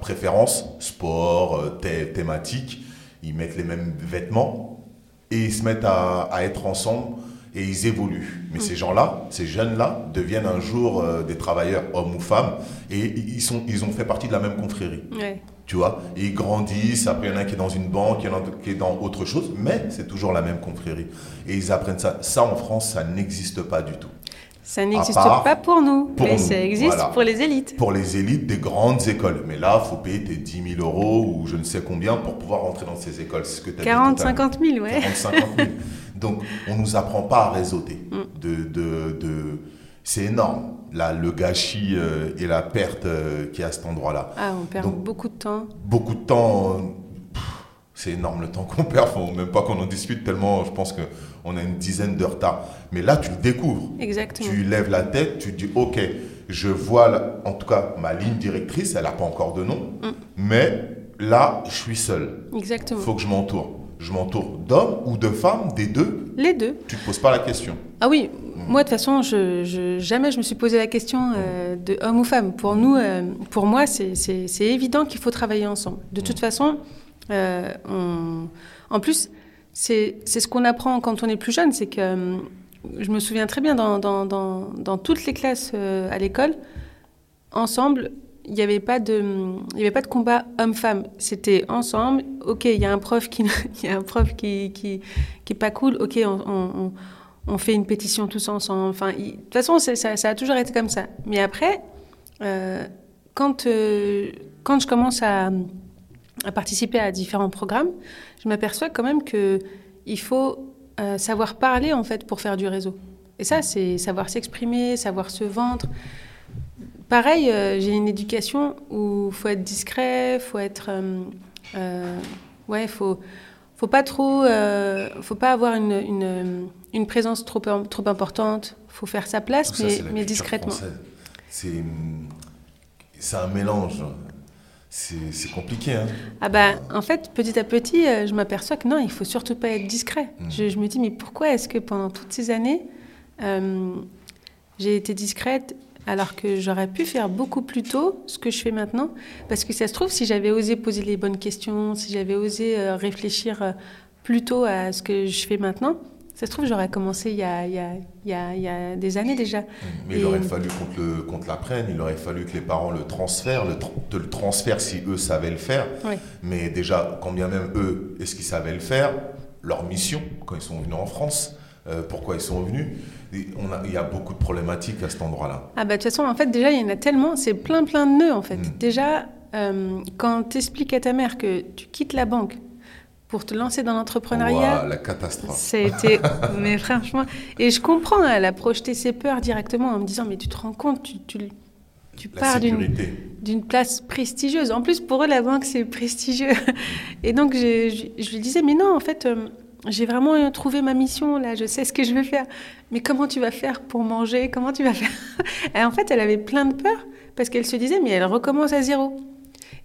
préférences, sport, euh, thé- thématique. Ils mettent les mêmes vêtements et ils se mettent à, à être ensemble et ils évoluent. Mais ces gens-là, ces jeunes-là, deviennent un jour euh, des travailleurs, hommes ou femmes, et ils, sont, ils ont fait partie de la même confrérie. Ouais. Tu vois, et ils grandissent, après il y en a un qui est dans une banque, il y en a un qui est dans autre chose, mais c'est toujours la même confrérie. Et ils apprennent ça. Ça, en France, ça n'existe pas du tout. Ça n'existe pas pour nous, pour mais nous, ça existe voilà. pour les élites. Pour les élites des grandes écoles. Mais là, il faut payer tes 10 000 euros ou je ne sais combien pour pouvoir rentrer dans ces écoles. C'est ce que tu as 40, dit tout à l'heure. 50 000, ouais. 40, 50 000. Donc, on nous apprend pas à réseauter. Mm. De, de, de... C'est énorme, là, le gâchis euh, et la perte euh, qu'il y a à cet endroit-là. Ah, on perd Donc- beaucoup de temps. Beaucoup de temps, euh, c'est énorme le temps qu'on perd, faut même pas qu'on en discute tellement, je pense qu'on a une dizaine de retard. Mais là, tu le découvres. Exactement. Tu lèves la tête, tu dis, OK, je vois, la- en tout cas, ma ligne directrice, elle n'a pas encore de nom, Mm. mais là, je suis seul. Il Exactement. faut que je m'entoure. Je m'entoure d'hommes ou de femmes, des deux. Les deux. Tu te poses pas la question. Ah oui, moi de toute façon, je, je- jamais je me suis posé la question euh, de homme ou femme. Pour nous, euh, pour moi, c'est- évident qu'il faut travailler ensemble. De toute façon, euh, on- en plus, c'est c'est ce qu'on apprend quand on est plus jeune, c'est que euh, je me souviens très bien dans, dans, dans, dans toutes les classes à l'école, ensemble, il n'y avait pas de, il y avait pas de combat homme-femme. C'était ensemble. Ok, il y a un prof qui, il y a un prof qui, qui, qui est pas cool. Ok, on, on, fait une pétition tous ensemble. Enfin, de toute façon, ça, a toujours été comme ça. Mais après, euh, quand, euh, quand je commence à, à participer à différents programmes, je m'aperçois quand même que il faut euh, savoir parler en fait pour faire du réseau. Et ça, c'est savoir s'exprimer, savoir se vendre. Pareil, euh, j'ai une éducation où faut être discret, faut être, euh, euh, ouais, faut, faut pas trop, euh, faut pas avoir une, une, une présence trop, trop importante, faut faire sa place, Ça, mais, la mais discrètement. C'est c'est un mélange. C'est compliqué. Hein. Ah bah, en fait, petit à petit, euh, je m'aperçois que non, il faut surtout pas être discret. Mm. Je, je me dis, mais pourquoi est-ce que pendant toutes ces années, euh, j'ai été discrète alors que j'aurais pu faire beaucoup plus tôt ce que je fais maintenant Parce que ça se trouve, si j'avais osé poser les bonnes questions, si j'avais osé euh, réfléchir euh, plus tôt à ce que je fais maintenant, ça se trouve, j'aurais commencé il y, a, il, y a, il, y des années déjà. Mais Et- il aurait fallu qu'on te l'apprenne, il aurait fallu que les parents le transfèrent, le, te le transfèrent si eux savaient le faire. Oui. Mais déjà, quand bien même eux, est-ce qu'ils savaient le faire Leur mission, quand ils sont venus en France, euh, pourquoi ils sont venus Et on a- Il y a beaucoup de problématiques à cet endroit-là. Ah bah de toute façon, en fait, déjà, il y en a tellement, c'est plein plein de nœuds, en fait. Mm. Déjà, euh, quand tu expliques à ta mère que tu quittes la banque pour te lancer dans l'entrepreneuriat, la catastrophe. ça a été... mais franchement... Et je comprends, elle a projeté ses peurs directement en me disant, mais tu te rends compte, tu, tu, pars d'une place prestigieuse. En plus, pour eux, la banque, c'est prestigieux. Et donc, je, je- je lui disais, mais non, en fait, euh, j'ai vraiment euh, trouvé ma mission, là, je sais ce que je veux faire. Mais comment tu vas faire pour manger? Comment tu vas faire? Et en fait, elle avait plein de peur parce qu'elle se disait, mais elle recommence à zéro.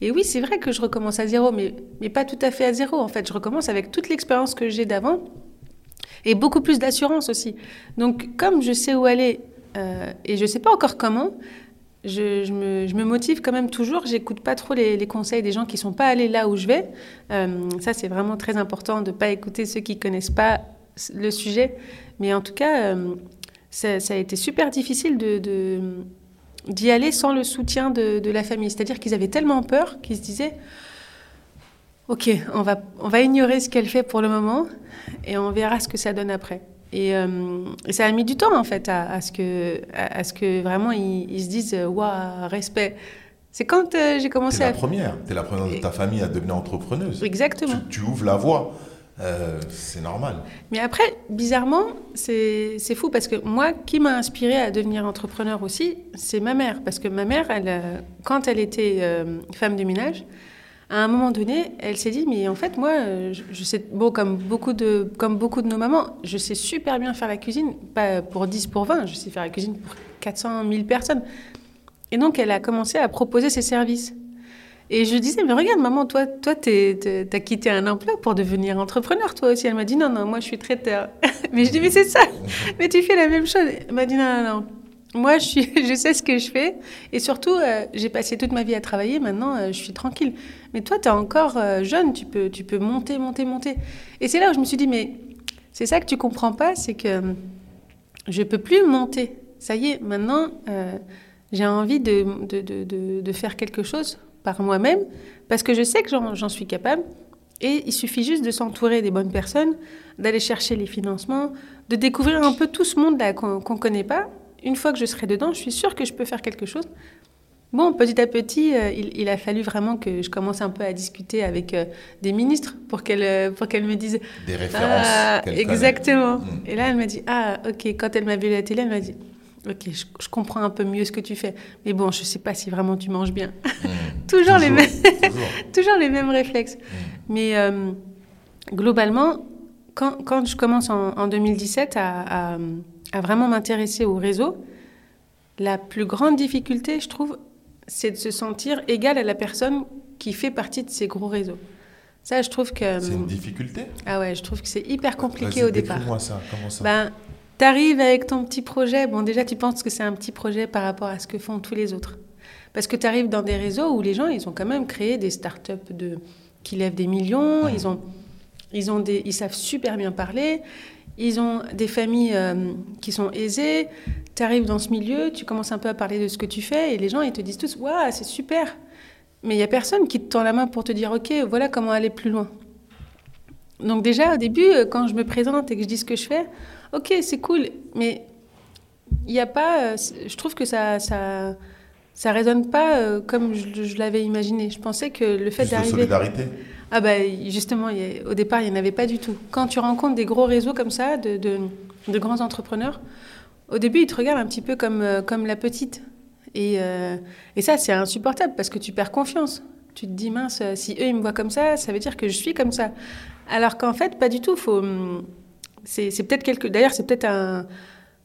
Et oui, c'est vrai que je recommence à zéro, mais, mais pas tout à fait à zéro. En fait, je recommence avec toute l'expérience que j'ai d'avant et beaucoup plus d'assurance aussi. Donc, comme je sais où aller euh, et je ne sais pas encore comment, je, me, motive quand même toujours. J'écoute pas trop les, conseils des gens qui sont pas allés là où je vais. Euh, ça, c'est vraiment très important de pas écouter ceux qui connaissent pas le sujet. Mais en tout cas, euh, ça, a été super difficile d'y aller sans le soutien de, la famille. C'est-à-dire qu'ils avaient tellement peur qu'ils se disaient Ok, on va ignorer ce qu'elle fait pour le moment et on verra ce que ça donne après. Et, euh, et ça a mis du temps en fait à, à ce, que, à, à ce que vraiment ils, ils se disent Waouh, respect. C'est quand euh, j'ai commencé T'es la à. première. T'es la première de ta famille à devenir entrepreneuse. Exactement. Tu, tu ouvres la voie. Euh, c'est normal. Mais après, bizarrement, c'est fou parce que moi, qui m'a inspiré à devenir entrepreneur aussi, c'est ma mère. Parce que ma mère, elle, euh, quand elle était euh, femme de ménage, à un moment donné, elle s'est dit, mais en fait, moi, euh, je, je sais, bon, comme beaucoup, de, comme beaucoup de nos mamans, je sais super bien faire la cuisine, pas pour 10, pour 20, je sais faire la cuisine pour 400 000 personnes. Et donc, elle a commencé à proposer ses services. Et je disais, mais regarde, maman, toi, toi t'as quitté un emploi pour devenir entrepreneur, toi aussi. Elle m'a dit, non, non, moi, je suis traiteur. mais je dis, mais c'est ça, mais tu fais la même chose. Elle m'a dit, non, non, non. Moi, je, sais ce que je fais. Et surtout, euh, j'ai passé toute ma vie à travailler. Maintenant, euh, je suis tranquille. Mais toi, tu es encore euh, jeune. Tu peux, monter, monter, monter. Et c'est là où je me suis dit, mais c'est ça que tu comprends pas, c'est que euh, je peux plus monter. Ça y est, maintenant, euh, j'ai envie de, faire quelque chose par moi-même parce que je sais que j'en j'en suis capable. Et il suffit juste de s'entourer des bonnes personnes, d'aller chercher les financements, de découvrir un peu tout ce monde-là qu'on ne connaît pas. Une fois que je serai dedans, je suis sûre que je peux faire quelque chose. Bon, petit à petit, euh, il, il a fallu vraiment que je commence un peu à discuter avec euh, des ministres pour qu'elles euh, pour qu'elles me disent Des références. ah, qu'elle exactement. Mm. Et là, elle m'a dit Ah, ok. Quand elle m'a vu à la télé, elle m'a dit Ok, je, je comprends un peu mieux ce que tu fais. Mais bon, je sais pas si vraiment tu manges bien. Mm. Toujours les mêmes. toujours. Toujours les mêmes réflexes. Mm. Mais euh, globalement, quand, quand je commence en, en 2017 à, à- à vraiment m'intéresser au réseau, la plus grande difficulté, je trouve, c'est de se sentir égal à la personne qui fait partie de ces gros réseaux. Ça, je trouve que... C'est une difficulté? Ah ouais, je trouve que c'est hyper compliqué au départ. décris-moi ça. Comment ça? Ben, t'arrives avec ton petit projet. Bon, déjà, tu penses que c'est un petit projet par rapport à ce que font tous les autres. Parce que tu arrives dans des réseaux où les gens, ils ont quand même créé des startups de, qui lèvent des millions. Ils, ont, ils, ont des, ils savent super bien parler. Ils ont des familles euh, qui sont aisées. Tu arrives dans ce milieu, tu commences un peu à parler de ce que tu fais et les gens, ils te disent tous Waouh, c'est super Mais il n'y a personne qui te tend la main pour te dire Ok, voilà comment aller plus loin. Donc, déjà, au début, euh, quand je me présente et que je dis ce que je fais, ok, c'est cool, mais il n'y a pas. euh, Je trouve que ça. ça ça résonne pas comme je, je l'avais imaginé. Je pensais que le fait d'arriver. solidarité. Ah bah justement, au départ, il n'y en avait pas du tout. Quand tu rencontres des gros réseaux comme ça, de, grands entrepreneurs, au début, ils te regardent un petit peu comme, euh, comme la petite. Et, euh, et ça, c'est insupportable parce que tu perds confiance. Tu te dis, mince, euh, si eux, ils me voient comme ça, ça veut dire que je suis comme ça. Alors qu'en fait, pas du tout. Faut, hum, c'est peut-être quelque. D'ailleurs, c'est peut-être un.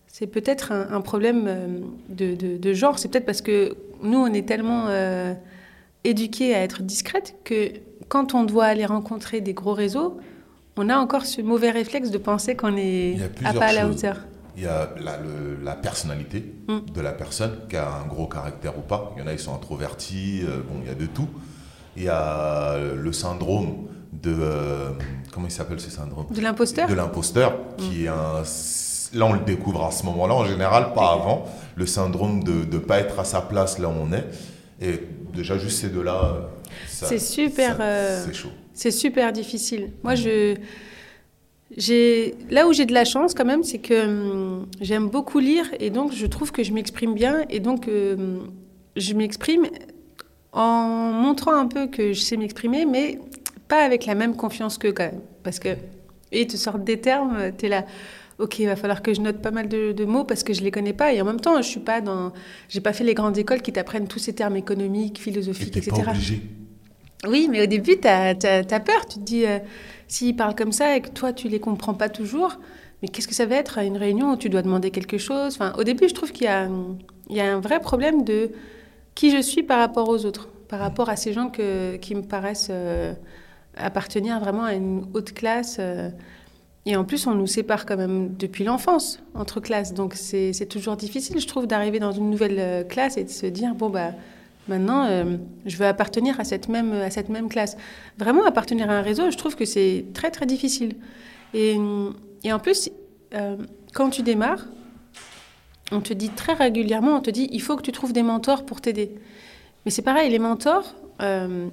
C'est peut-être un, problème de, de, genre. C'est peut-être parce que nous, on est tellement éduqués à être discrètes que quand on doit aller rencontrer des gros réseaux, on a encore ce mauvais réflexe de penser qu'on est à pas à la hauteur. Il y a la, la personnalité mm. de la personne qui a un gros caractère ou pas. Il y en a, ils sont introvertis, euh, bon, il y a de tout. Il y a le syndrome de. Euh, comment il s'appelle ce syndrome? De l'imposteur De l'imposteur, qui mm. est un. Là, on le découvre à ce moment-là, en général, pas avant. Le syndrome de ne pas être à sa place là où on est. Et déjà, juste ces deux-là. C'est super. Euh, c'est chaud. C'est super difficile. Moi, je. J'ai là où j'ai de la chance quand même, c'est que hum, j'aime beaucoup lire et donc je trouve que je m'exprime bien et donc hum, je m'exprime en montrant un peu que je sais m'exprimer, mais pas avec la même confiance qu'eux quand même. Parce que ils te sortent des termes, tu es là, ok, il va falloir que je note pas mal de, mots parce que je les connais pas. Et en même temps, je suis pas dans, j'ai pas fait les grandes écoles qui t'apprennent tous ces termes économiques, philosophiques, etc. Pas obligé. Oui, mais au début, tu as, peur. Tu te dis, euh, s'ils parlent comme ça et que toi, tu les comprends pas toujours, mais qu'est-ce que ça va être une réunion où tu dois demander quelque chose? Enfin, Au début, je trouve qu'il y, y, a un vrai problème de qui je suis par rapport aux autres, par rapport à ces gens qui me paraissent euh, appartenir vraiment à une haute classe. Euh. et en plus, on nous sépare quand même depuis l'enfance entre classes. Donc c'est toujours difficile, je trouve, d'arriver dans une nouvelle classe et de se dire, bon, bah, maintenant, je veux appartenir à cette, même, à cette même classe. Vraiment, appartenir à un réseau, je trouve que c'est très, très difficile. Et, et en plus, quand tu démarres, on te dit très régulièrement, on te dit, il faut que tu trouves des mentors pour t'aider. Mais c'est pareil, les mentors, euh,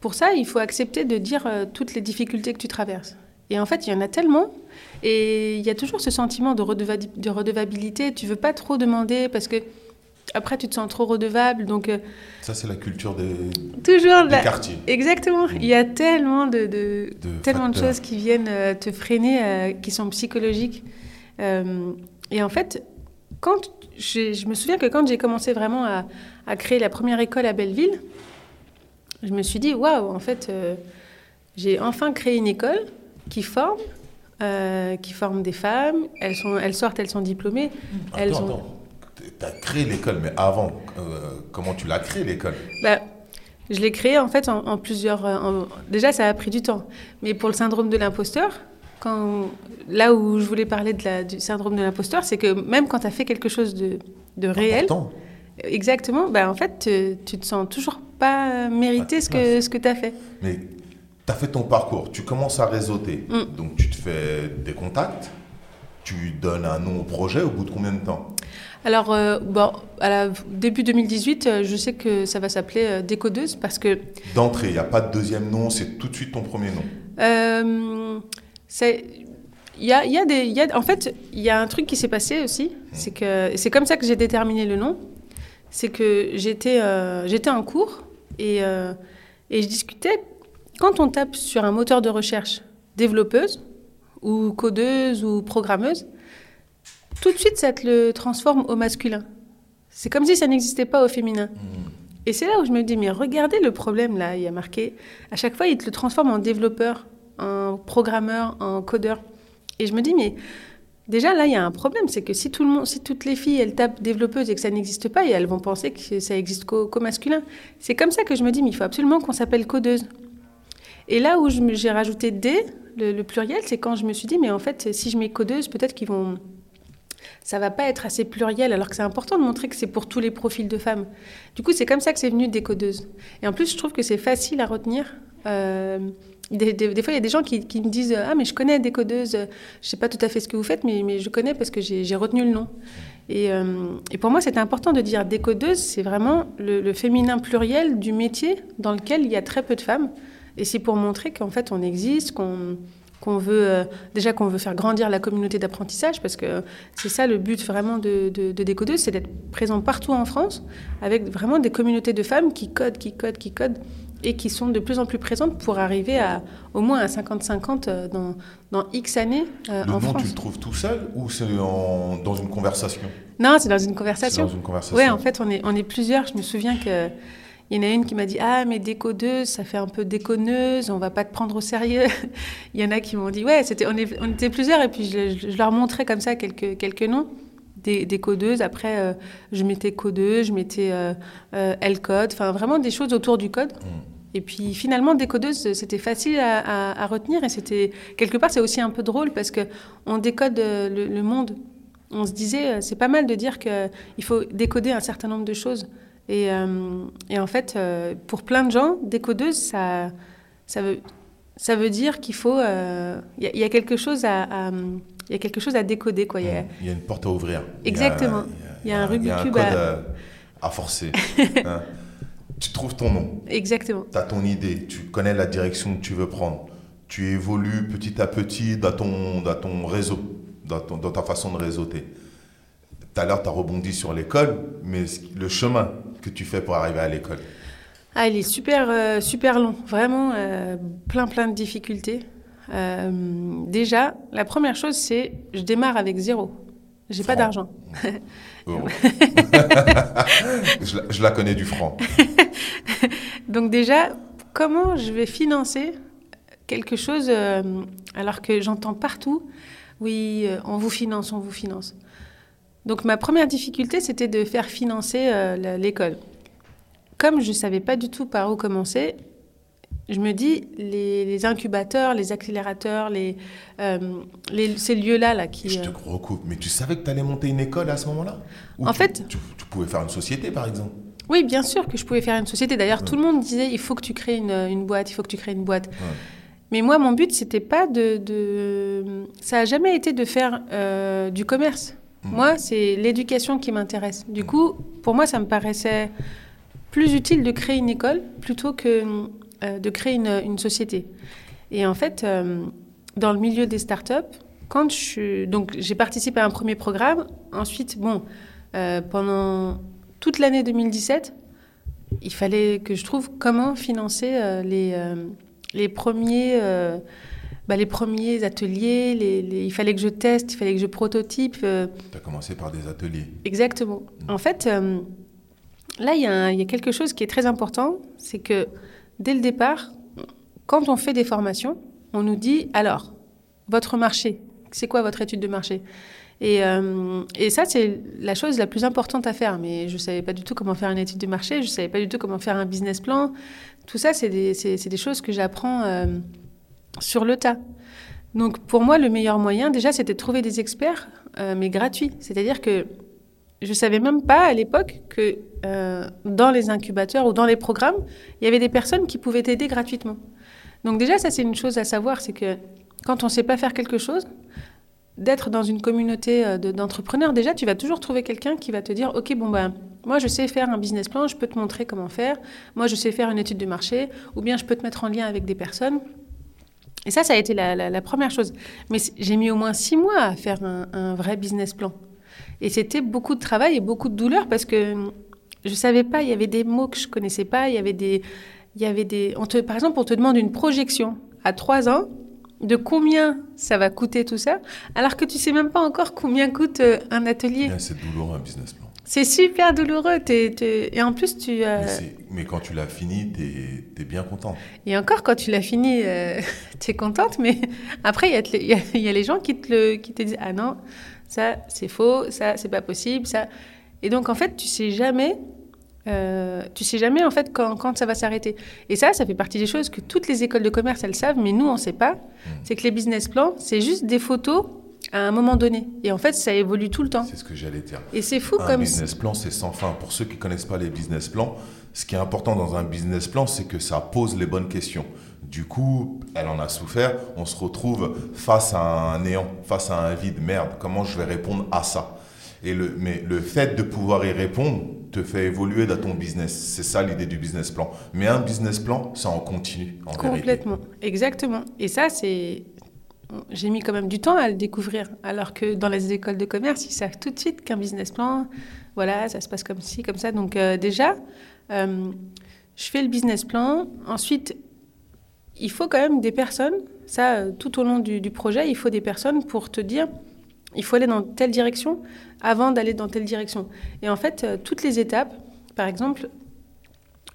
pour ça, il faut accepter de dire euh, toutes les difficultés que tu traverses. Et en fait, il y en a tellement. Et il y a toujours ce sentiment de, de redevabilité. Tu veux pas trop demander parce que après, tu te sens trop redevable. Donc, euh, ça, c'est la culture des, toujours des quartiers. Exactement. Mmh. Il y a tellement de, tellement de choses qui viennent te freiner, qui sont psychologiques. et en fait, quand je me souviens que quand j'ai commencé vraiment à, à, créer la première école à Belleville, je me suis dit, waouh, en fait, euh, j'ai enfin créé une école qui forme, euh, qui forme des femmes. Elles, sont, elles sortent, elles sont diplômées. Attends, elles ont... Tu as créé l'école, mais avant, euh, comment tu l'as créé l'école bah, Je l'ai créée en fait en, plusieurs. Déjà, ça a pris du temps. Mais pour le syndrome de l'imposteur, quand, là où je voulais parler de la, du syndrome de l'imposteur, c'est que même quand tu as fait quelque chose de, de réel, exactement, bah en fait, tu te sens toujours pas mériter ce que, ce que tu as fait. Mais tu as fait ton parcours, tu commences à réseauter, mm. donc tu te fais des contacts, tu donnes un nom au projet au bout de combien de temps? Alors, euh, bon, à la, début 2018, euh, je sais que ça va s'appeler euh, Décodeuse parce que... D'entrée, il n'y a pas de deuxième nom, c'est tout de suite ton premier nom. Euh, c'est il y a, y a des, y a, en fait, il y a un truc qui s'est passé aussi. C'est que c'est comme ça que j'ai déterminé le nom. C'est que j'étais euh, j'étais en cours et, euh, et je discutais. Quand on tape sur un moteur de recherche développeuse ou codeuse ou programmeuse, tout de suite ça te le transforme au masculin. C'est comme si ça n'existait pas au féminin. Mmh. Et c'est là où je me dis mais regardez le problème là. Il y a marqué à chaque fois il te le transforme en développeur un programmeur, un codeur. Et je me dis, mais déjà là, il y a un problème, c'est que si, tout le monde, si toutes les filles, elles tapent développeuse et que ça n'existe pas, et elles vont penser que ça existe qu'au masculin. C'est comme ça que je me dis, mais il faut absolument qu'on s'appelle codeuse. Et là où j'ai rajouté D, le, pluriel, c'est quand je me suis dit, mais en fait, si je mets codeuse, peut-être qu'ils vont ça va pas être assez pluriel, alors que c'est important de montrer que c'est pour tous les profils de femmes. Du coup, c'est comme ça que c'est venu décodeuse. Et en plus, je trouve que c'est facile à retenir. Euh, des, fois, il y a des gens qui, me disent Ah, mais je connais des codeuses, je sais pas tout à fait ce que vous faites, mais, je connais parce que j'ai retenu le nom. Euh, et pour moi, c'était important de dire décodeuse, c'est vraiment le, féminin pluriel du métier dans lequel il y a très peu de femmes. Et c'est pour montrer qu'en fait, on existe, qu'on qu'on veut euh, déjà qu'on veut faire grandir la communauté d'apprentissage parce que c'est ça le but vraiment de, de, c'est d'être présent partout en France avec vraiment des communautés de femmes qui codent, qui codent, qui codent et qui sont de plus en plus présentes pour arriver à au moins à 50-50 euh, dans, dans, X années euh, le en nom, France. tu le trouves tout seul ou c'est dans une conversation? Non, c'est dans une conversation. Dans une conversation. Oui, en fait, on est, on est plusieurs. Je me souviens que Il y en a une qui m'a dit Ah, mais décodeuse, ça fait un peu déconneuse, on va pas te prendre au sérieux. Il y en a qui m'ont dit Ouais, c'était, on, on, était plusieurs, et puis je, leur montrais comme ça quelques, quelques noms des, des codeuses. Après, euh, je mettais codeuse, je mettais euh, euh, L-code, enfin vraiment des choses autour du code. Mm. Et puis finalement, décodeuse, c'était facile à, retenir et c'était quelque part, c'est aussi un peu drôle parce que on décode le, monde. On se disait, c'est pas mal de dire qu'il faut décoder un certain nombre de choses. Et, et en fait, pour plein de gens, décodeuse, ça, ça veut, ça veut dire qu'il faut, il y, a quelque chose à il y a quelque chose à décoder. Quoi. Il, y a, il y a une porte à ouvrir. Exactement. Il y a, un Rubik's Cube à... à... forcer. Hein. Tu trouves ton nom. Exactement. Tu as ton idée, tu connais la direction que tu veux prendre. Tu évolues petit à petit dans ton, dans ton réseau, dans, dans ta façon de réseauter. Tout à l'heure, tu as rebondi sur l'école, mais le chemin que tu fais pour arriver à l'école? Ah, il est super, euh, super long, vraiment euh, plein, plein de difficultés. Euh, déjà, la première chose, c'est je démarre avec zéro. J'ai pas d'argent. Oh. je, la, connais du franc. Donc déjà, comment je vais financer quelque chose alors que j'entends partout, oui, on vous finance, on vous finance. Donc ma première difficulté, c'était de faire financer l'école. Comme je ne savais pas du tout par où commencer, je me dis, les, incubateurs, les accélérateurs, les, euh, ces lieux-là là, qui... Je te euh, recoupe, mais tu savais que tu allais monter une école à ce moment-là? En fait... Tu, pouvais faire une société, par exemple? Oui, bien sûr que je pouvais faire une société. D'ailleurs, tout le monde disait, il faut que tu crées une, une, boîte, il faut que tu crées une boîte. Mais moi, mon but, c'était pas de, de... Ça n'a jamais été de faire euh, du commerce. Moi, c'est l'éducation qui m'intéresse. Du coup, pour moi, ça me paraissait plus utile de créer une école plutôt que euh, de créer une, société. Et en fait, euh, dans le milieu des startups, quand je donc j'ai participé à un premier programme. Ensuite, bon, euh, pendant toute l'année 2017, il fallait que je trouve comment financer les, les premiers. Bah, les premiers ateliers, les, il fallait que je teste, il fallait que je prototype. Tu as commencé par des ateliers. Exactement. Mmh. En fait, là, il y, y, a quelque chose qui est très important, c'est que dès le départ, quand on fait des formations, on nous dit alors, votre marché, c'est quoi votre étude de marché? Et, euh, et, ça, c'est la chose la plus importante à faire. Mais je ne savais pas du tout comment faire une étude de marché, je ne savais pas du tout comment faire un business plan. Tout ça, c'est des, des, choses que j'apprends euh, sur le tas. Donc pour moi, le meilleur moyen, déjà, c'était de trouver des experts, euh, mais gratuits. C'est-à-dire que je ne savais même pas à l'époque que euh, dans les incubateurs ou dans les programmes, il y avait des personnes qui pouvaient t'aider gratuitement. Donc déjà, ça c'est une chose à savoir, c'est que quand on ne sait pas faire quelque chose, d'être dans une communauté euh, d'entrepreneurs, déjà, tu vas toujours trouver quelqu'un qui va te dire, OK, bon, ben, moi, je sais faire un business plan, je peux te montrer comment faire. Moi, je sais faire une étude de marché, ou bien je peux te mettre en lien avec des personnes. Et ça, ça a été la, première chose. Mais j'ai mis au moins six mois à faire un, vrai business plan. Et c'était beaucoup de travail et beaucoup de douleur parce que je savais pas, il y avait des mots que je connaissais pas, il y avait des, il y avait des, on te, par exemple, on te demande une projection à trois ans de combien ça va coûter tout ça, alors que tu sais même pas encore combien coûte euh, un atelier. c'est douloureux un business plan. C'est super douloureux. Et en plus, tu. Euh, mais, quand tu l'as fini, tu es, bien contente. Et encore, quand tu l'as fini, euh, tu es contente. Mais après, il y, y, a les gens qui te, le, qui te disent Ah non, ça c'est faux, ça c'est pas possible, ça. Et donc en fait, tu sais jamais, euh, tu sais jamais en fait quand, quand ça va s'arrêter. Et ça, ça fait partie des choses que toutes les écoles de commerce elles savent, mais nous on sait pas. Hmm. C'est que les business plans, c'est juste des photos à un moment donné. Et en fait, ça évolue tout le temps. C'est ce que j'allais dire. Et c'est fou un comme. Un business plan, c'est sans fin. Pour ceux qui connaissent pas les business plans, ce qui est important dans un business plan, c'est que ça pose les bonnes questions. Du coup, elle en a souffert. On se retrouve face à un néant, face à un vide. Merde, comment je vais répondre à ça? Et le, Mais le fait de pouvoir y répondre te fait évoluer dans ton business. C'est ça l'idée du business plan. Mais un business plan, ça en continue. En Complètement, exactement. Et ça, c'est. J'ai mis quand même du temps à le découvrir. Alors que dans les écoles de commerce, ils savent tout de suite qu'un business plan, voilà, ça se passe comme ci, comme ça. Donc, euh, déjà, euh, je fais le business plan. Ensuite, il faut quand même des personnes, ça, euh, tout au long du, projet, il faut des personnes pour te dire, il faut aller dans telle direction avant d'aller dans telle direction. Et en fait, toutes les étapes, par exemple,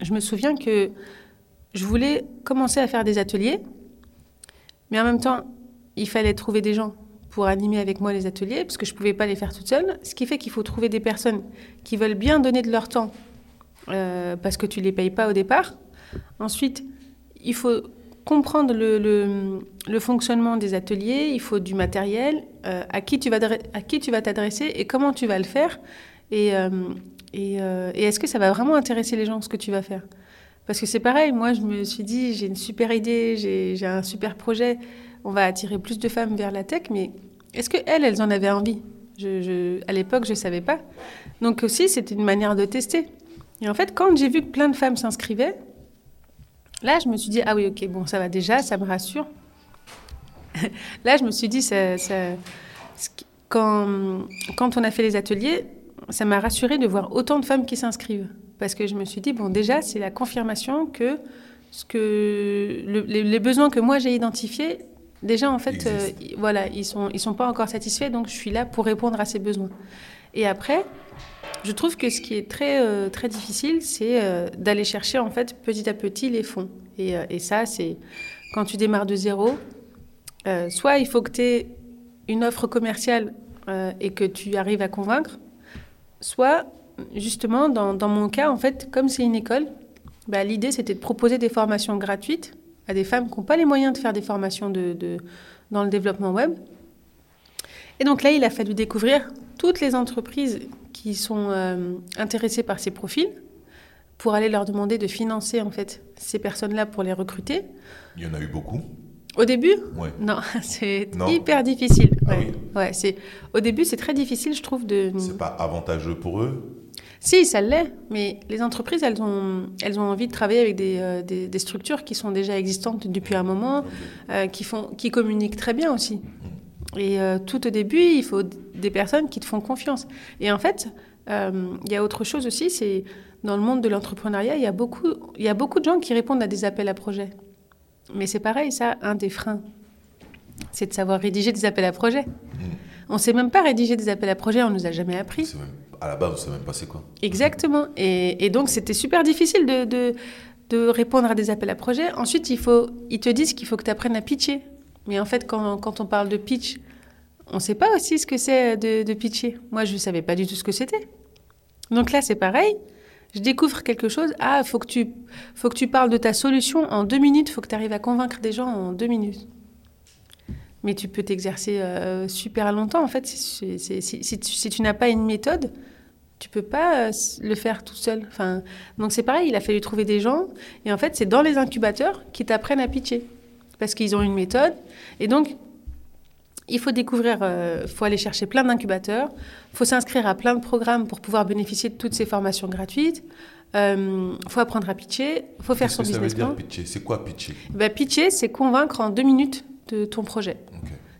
je me souviens que je voulais commencer à faire des ateliers, mais en même temps, il fallait trouver des gens pour animer avec moi les ateliers, parce que je ne pouvais pas les faire toute seule. Ce qui fait qu'il faut trouver des personnes qui veulent bien donner de leur temps, euh, parce que tu ne les payes pas au départ. Ensuite, il faut comprendre le, fonctionnement des ateliers, il faut du matériel, euh, à qui tu vas t'adresser et comment tu vas le faire. Et, euh, et est-ce que ça va vraiment intéresser les gens, ce que tu vas faire? Parce que c'est pareil, moi je me suis dit, j'ai une super idée, j'ai un super projet, on va attirer plus de femmes vers la tech, mais est-ce qu'elles, elles en avaient envie? Je, À l'époque, je ne savais pas. Donc aussi, c'était une manière de tester. Et en fait, quand j'ai vu que plein de femmes s'inscrivaient, là, je me suis dit, ah oui, ok, bon, ça va déjà, ça me rassure. là, je me suis dit, quand, quand on a fait les ateliers, ça m'a rassuré de voir autant de femmes qui s'inscrivent. Parce que je me suis dit, bon, déjà, c'est la confirmation que, ce que les, les, besoins que moi j'ai identifiés, Déjà, en fait, euh, voilà, ils sont, ils sont pas encore satisfaits, donc je suis là pour répondre à ces besoins. Et après, je trouve que ce qui est très, euh, très difficile, c'est euh, d'aller chercher, en fait, petit à petit les fonds. Et, et ça, c'est quand tu démarres de zéro, soit il faut que tu aies une offre commerciale et que tu arrives à convaincre, soit, justement, dans, dans mon cas, en fait, comme c'est une école, bah, l'idée, c'était de proposer des formations gratuites à des femmes qui n'ont pas les moyens de faire des formations de, dans le développement web. Et donc là, il a fallu découvrir toutes les entreprises qui sont euh, intéressées par ces profils pour aller leur demander de financer en fait ces personnes-là pour les recruter. Il y en a eu beaucoup. Au début? Ouais. Non, c'est hyper difficile. Ah ouais. ouais c'est au début c'est très difficile, je trouve de. C'est pas avantageux pour eux? Si, ça l'est, mais les entreprises, elles ont, elles ont envie de travailler avec des, euh, des, structures qui sont déjà existantes depuis un moment, euh, qui, font, qui communiquent très bien aussi. Et euh, tout au début, il faut des personnes qui te font confiance. Et en fait, il y a autre chose aussi, c'est dans le monde de l'entrepreneuriat, il y, a beaucoup, il y a beaucoup de gens qui répondent à des appels à projets. Mais c'est pareil, ça, un des freins, c'est de savoir rédiger des appels à projets. On ne sait même pas rédiger des appels à projets, on ne nous a jamais appris à la base, on ne savait même pas c'est quoi. Exactement. Et, donc, c'était super difficile de, répondre à des appels à projets. Ensuite, il faut, ils te disent qu'il faut que tu apprennes à pitcher. Mais en fait, quand, on parle de pitch, on ne sait pas aussi ce que c'est de, pitcher. Moi, je ne savais pas du tout ce que c'était. Donc là, c'est pareil. Je découvre quelque chose. Ah, il faut, que tu, faut que tu parles de ta solution en deux minutes. Il faut que tu arrives à convaincre des gens en deux minutes mais tu peux t'exercer euh, super longtemps. En fait, si tu n'as pas une méthode, tu peux pas euh, le faire tout seul. Enfin, donc c'est pareil, il a fallu trouver des gens. Et en fait, c'est dans les incubateurs qui t'apprennent à pitcher. Parce qu'ils ont une méthode. Et donc, il faut découvrir, il euh, faut aller chercher plein d'incubateurs, il faut s'inscrire à plein de programmes pour pouvoir bénéficier de toutes ces formations gratuites. Il euh, faut apprendre à pitcher, il faut faire son business plan. pitcher? C'est quoi pitcher? Ben, Pitcher, c'est convaincre en deux minutes de ton projet.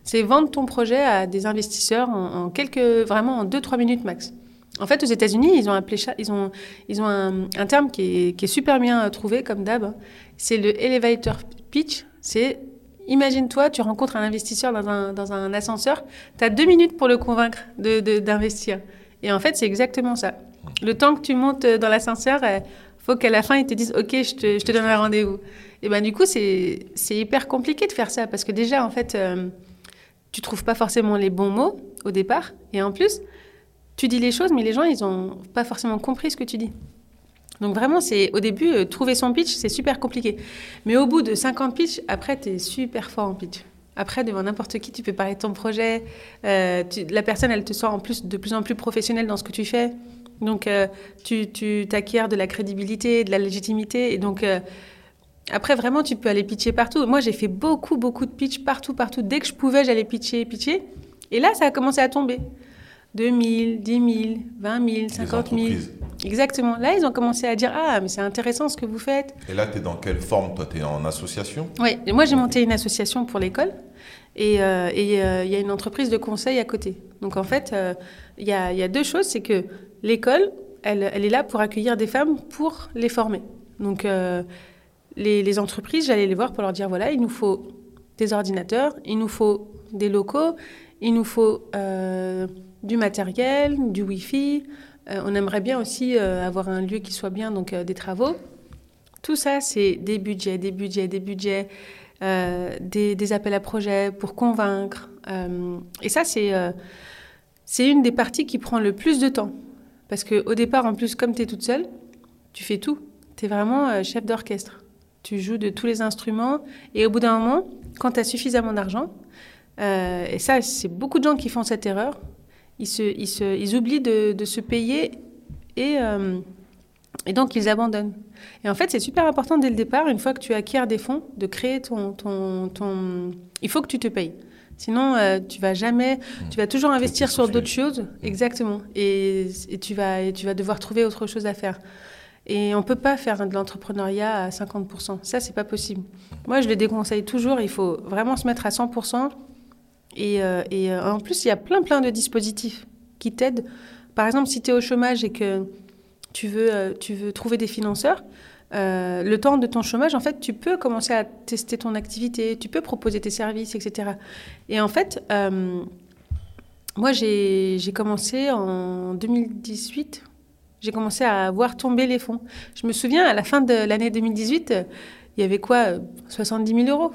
C'est vendre ton projet à des investisseurs en, en quelques, vraiment en deux, trois minutes max. En fait, aux États-Unis, ils ont appelé un, terme qui est, super bien trouvé, comme d'hab. C'est le elevator pitch. C'est, imagine-toi, tu rencontres un investisseur dans un, ascenseur, tu as deux minutes pour le convaincre d'investir. Et en fait, c'est exactement ça. Le temps que tu montes dans l'ascenseur, il faut qu'à la fin, ils te disent OK, je te, je te donne un rendez-vous. Et ben du coup, c'est hyper compliqué de faire ça parce que déjà, en fait, euh, tu trouves pas forcément les bons mots au départ. Et en plus, tu dis les choses, mais les gens, ils n'ont pas forcément compris ce que tu dis. Donc vraiment, c'est au début, euh, trouver son pitch, c'est super compliqué. Mais au bout de 50 pitchs, après, tu es super fort en pitch. Après, devant n'importe qui, tu peux parler de ton projet. Euh, la personne, elle te sent en plus de plus en plus professionnelle dans ce que tu fais. Donc, euh, tu, t'acquiers de la crédibilité, de la légitimité. Et donc, après, vraiment, tu peux aller pitcher partout. Moi, j'ai fait beaucoup, beaucoup de pitch partout, partout. Dès que je pouvais, j'allais pitcher, pitcher. Et là, ça a commencé à tomber. 2 000, 10 000, 20 000, 50 000. Exactement. Là, ils ont commencé à dire Ah, mais c'est intéressant ce que vous faites. Et là, tu es dans quelle forme Toi, tu es en association? Oui, moi, j'ai monté une association pour l'école. Et euh, il y a une entreprise de conseil à côté. Donc, en fait, euh, il y, a, y, a, deux choses c'est que l'école, elle, elle, est là pour accueillir des femmes pour les former. Donc, euh, les, les entreprises, j'allais les voir pour leur dire voilà, il nous faut des ordinateurs, il nous faut des locaux, il nous faut du matériel, du Wi-Fi. Euh, on aimerait bien aussi euh, avoir un lieu qui soit bien, donc euh, des travaux. Tout ça, c'est des budgets, des budgets, des budgets, des, appels à projets pour convaincre. Et ça, c'est c'est une des parties qui prend le plus de temps. Parce qu'au départ, en plus, comme tu es toute seule, tu fais tout. Tu es vraiment chef d'orchestre. Tu joues de tous les instruments. Et au bout d'un moment, quand tu as suffisamment d'argent, et ça, c'est beaucoup de gens qui font cette erreur, ils, se, ils, se, ils oublient de, de, se payer et, euh, et donc ils abandonnent. Et en fait, c'est super important dès le départ, une fois que tu acquiers des fonds, de créer ton, ton, ton... Il faut que tu te payes. Sinon, euh, tu vas jamais, tu vas toujours investir sur d'autres choses, exactement, et, et, tu vas, et tu vas devoir trouver autre chose à faire. Et on peut pas faire de l'entrepreneuriat à 50%. Ça, c'est pas possible. Moi, je le déconseille toujours. Il faut vraiment se mettre à 100%. Et, euh, euh, en plus, il y a plein, plein de dispositifs qui t'aident. Par exemple, si tu es au chômage et que tu veux, euh, tu veux trouver des financeurs, le temps de ton chômage, en fait, tu peux commencer à tester ton activité, tu peux proposer tes services, etc. Et en fait, euh, moi, j'ai commencé en 2018, j'ai commencé à voir tomber les fonds. Je me souviens, à la fin de l'année 2018, il y avait quoi 70 000 euros.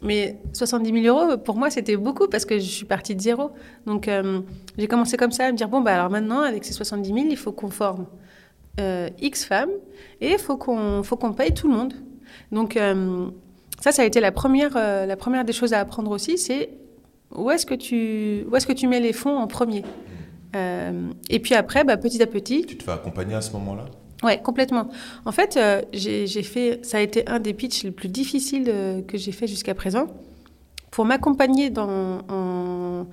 Mais 70 000 euros, pour moi, c'était beaucoup parce que je suis partie de zéro. Donc, euh, j'ai commencé comme ça à me dire, bon, bah, alors maintenant, avec ces 70 000, il faut qu'on forme euh, X femmes et il faut qu'on qu'on paye tout le monde. Donc euh, ça, ça a été la première, la première des choses à apprendre aussi, c'est où est-ce que tu où est-ce que tu mets les fonds en premier? Et puis après, bah, petit à petit. Tu te fais accompagner à ce moment-là? Ouais, complètement. En fait, euh, j'ai fait, ça a été un des pitchs les plus difficiles euh, que j'ai fait jusqu'à présent. Pour m'accompagner dans, en,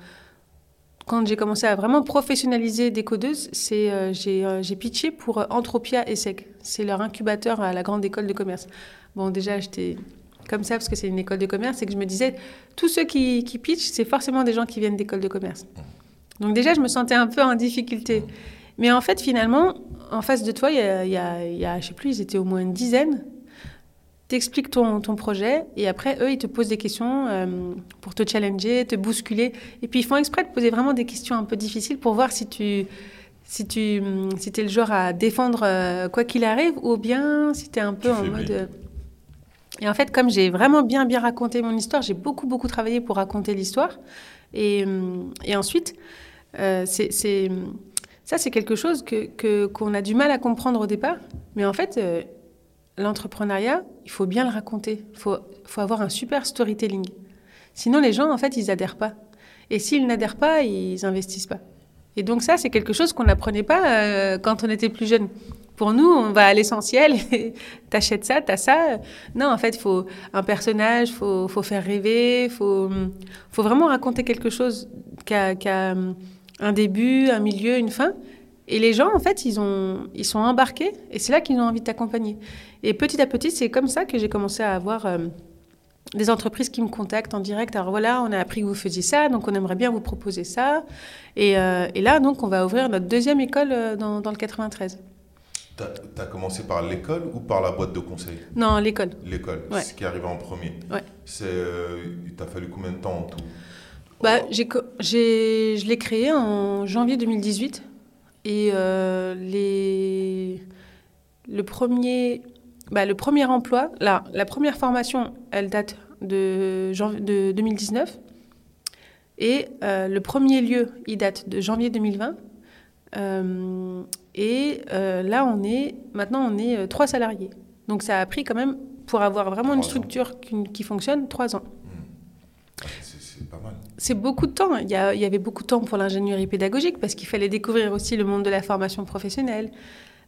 quand j'ai commencé à vraiment professionnaliser des codeuses, c'est euh, j'ai pitché pour Entropia ESSEC. C'est leur incubateur à la grande école de commerce. Bon, déjà, j'étais comme ça parce que c'est une école de commerce et que je me disais, tous ceux qui, qui pitchent, c'est forcément des gens qui viennent d'école de commerce. Donc déjà, je me sentais un peu en difficulté. Mais en fait, finalement, en face de toi, il y a, il y a, il y a je sais plus, ils étaient au moins une dizaine t'expliques ton, ton projet et après, eux, ils te posent des questions euh, pour te challenger, te bousculer. Et puis, ils font exprès de poser vraiment des questions un peu difficiles pour voir si tu si tu si es le genre à défendre euh, quoi qu'il arrive ou bien si tu es un peu Tu en mode... bien. euh, Et en fait, comme j'ai vraiment bien, bien raconté mon histoire, j'ai beaucoup, beaucoup travaillé pour raconter l'histoire. Et, et ensuite, euh, c'est... Ça, c'est quelque chose que que- qu'on a du mal à comprendre au départ. Mais en fait, euh, l'entrepreneuriat, il faut bien le raconter. Il faut, faut avoir un super storytelling. Sinon, les gens, en fait, ils adhèrent pas. Et s'ils n'adhèrent pas, ils investissent pas. Et donc ça, c'est quelque chose qu'on n'apprenait pas euh, quand on était plus jeune. Pour nous, on va à l'essentiel, t'achètes ça, t'as ça. Non, en fait, il faut un personnage, faut, faut faire rêver, faut, faut vraiment raconter quelque chose qui a un début, un milieu, une fin. Et les gens, en fait, ils, ont, ils sont embarqués et c'est là qu'ils ont envie de t'accompagner. Et petit à petit, c'est comme ça que j'ai commencé à avoir euh, des entreprises qui me contactent en direct. Alors voilà, on a appris que vous faisiez ça, donc on aimerait bien vous proposer ça. Et, euh, et là, donc, on va ouvrir notre deuxième école euh, dans, dans le 93. Tu as, commencé par l'école ou par la boîte de conseil? Non, l'école. L'école, Ouais. ce qui est arrivé en premier. Ouais. C'est, il t'a fallu combien de temps en tout? Bah, j'ai, co- j'ai, je l'ai créé en janvier 2018. Et euh, les, le, premier, bah, le premier emploi, là, la première formation, elle date de, de 2019. Et euh, le premier lieu, il date de janvier 2020. Euh, et là, on est, maintenant, on est trois salariés. Donc ça a pris quand même, pour avoir vraiment une structure qui, qui fonctionne, trois ans. C'est, beaucoup de temps. Il y, avait beaucoup de temps pour l'ingénierie pédagogique parce qu'il fallait découvrir aussi le monde de la formation professionnelle,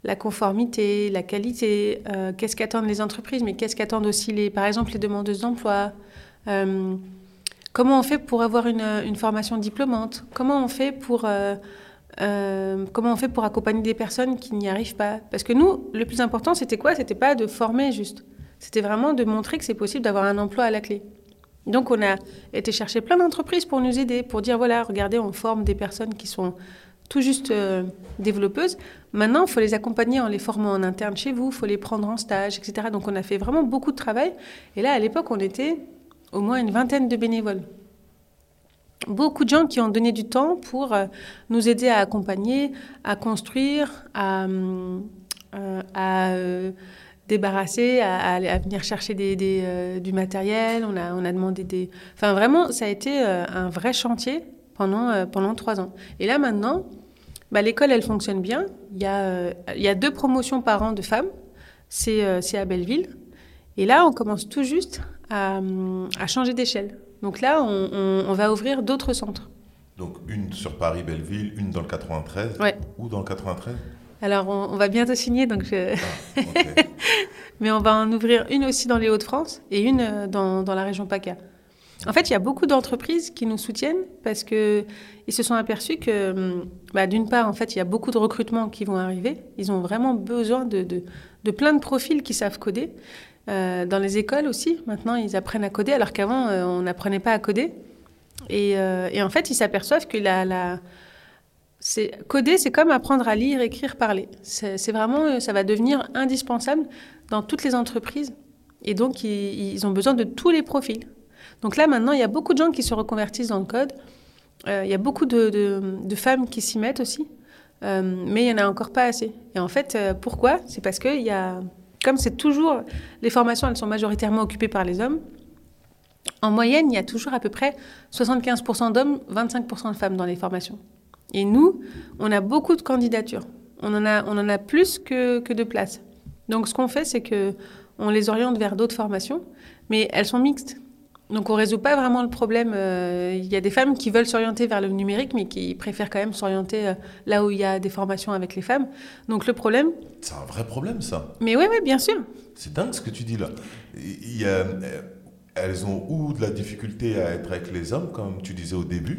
la conformité, la qualité, euh, qu'est-ce qu'attendent les entreprises, mais qu'est-ce qu'attendent aussi, les, par exemple, les demandeuses d'emploi. Euh, comment on fait pour avoir une, formation diplômante Comment on fait pour... euh, comment on fait pour accompagner des personnes qui n'y arrivent pas Parce que nous, le plus important, c'était quoi? C'était pas de former juste. C'était vraiment de montrer que c'est possible d'avoir un emploi à la clé. Donc, on a été chercher plein d'entreprises pour nous aider, pour dire voilà, regardez, on forme des personnes qui sont tout juste euh, développeuses. Maintenant, il faut les accompagner en les formant en interne chez vous, il faut les prendre en stage, etc. Donc, on a fait vraiment beaucoup de travail. Et là, à l'époque, on était au moins une vingtaine de bénévoles. Beaucoup de gens qui ont donné du temps pour euh, nous aider à accompagner, à construire, à, euh, débarrasser, à, à aller- à venir chercher des, des, euh, du matériel. On a, on a demandé des. Enfin, vraiment, ça a été euh, un vrai chantier pendant, euh, pendant trois ans. Et là, maintenant, bah, l'école, elle fonctionne bien. Il y, a, il y a deux promotions par an de femmes. C'est à Belleville. Et là, on commence tout juste à, à changer d'échelle. Donc là, on, on- on va ouvrir d'autres centres. Donc une sur Paris-Belleville, une dans le 93 Ouais. Ou dans le 93 Alors, on, on va bientôt signer, donc je- Ah, mais on va en ouvrir une aussi dans les Hauts-de-France et une euh, dans, dans la région PACA. En fait, il y a beaucoup d'entreprises qui nous soutiennent parce que ils se sont aperçus que, hum, bah, d'une part, en fait, il y a beaucoup de recrutements qui vont arriver. Ils ont vraiment besoin de, de, de plein de profils qui savent coder. Euh, dans les écoles aussi, maintenant, ils apprennent à coder, alors qu'avant, euh, on n'apprenait pas à coder. Et, euh, et en fait, ils s'aperçoivent que la, la, c'est, coder, c'est comme apprendre à lire, écrire, parler. C'est, vraiment, euh, ça va devenir indispensable dans toutes les entreprises. Et donc, ils, ont besoin de tous les profils. Donc là, maintenant, il y a beaucoup de gens qui se reconvertissent dans le code. Euh, il y a beaucoup de, femmes qui s'y mettent aussi. Euh, mais il n'y en a encore pas assez. Et en fait, pourquoi? C'est parce que il y a, comme c'est toujours, les formations, elles sont majoritairement occupées par les hommes. En moyenne, il y a toujours à peu près 75% d'hommes, 25% de femmes dans les formations. Et nous, on a beaucoup de candidatures. On en a, on en a plus que, que de places. Donc, ce qu'on fait, c'est que on les oriente vers d'autres formations, mais elles sont mixtes. Donc, on résout pas vraiment le problème. Euh, Il y a des femmes qui veulent s'orienter vers le numérique, mais qui préfèrent quand même s'orienter euh, là où il y a des formations avec les femmes. Donc, le problème. C'est un vrai problème, ça. Mais oui, oui, bien sûr. C'est dingue ce que tu dis là. Il y a- euh, elles ont ou de la difficulté à être avec les hommes, comme tu disais au début.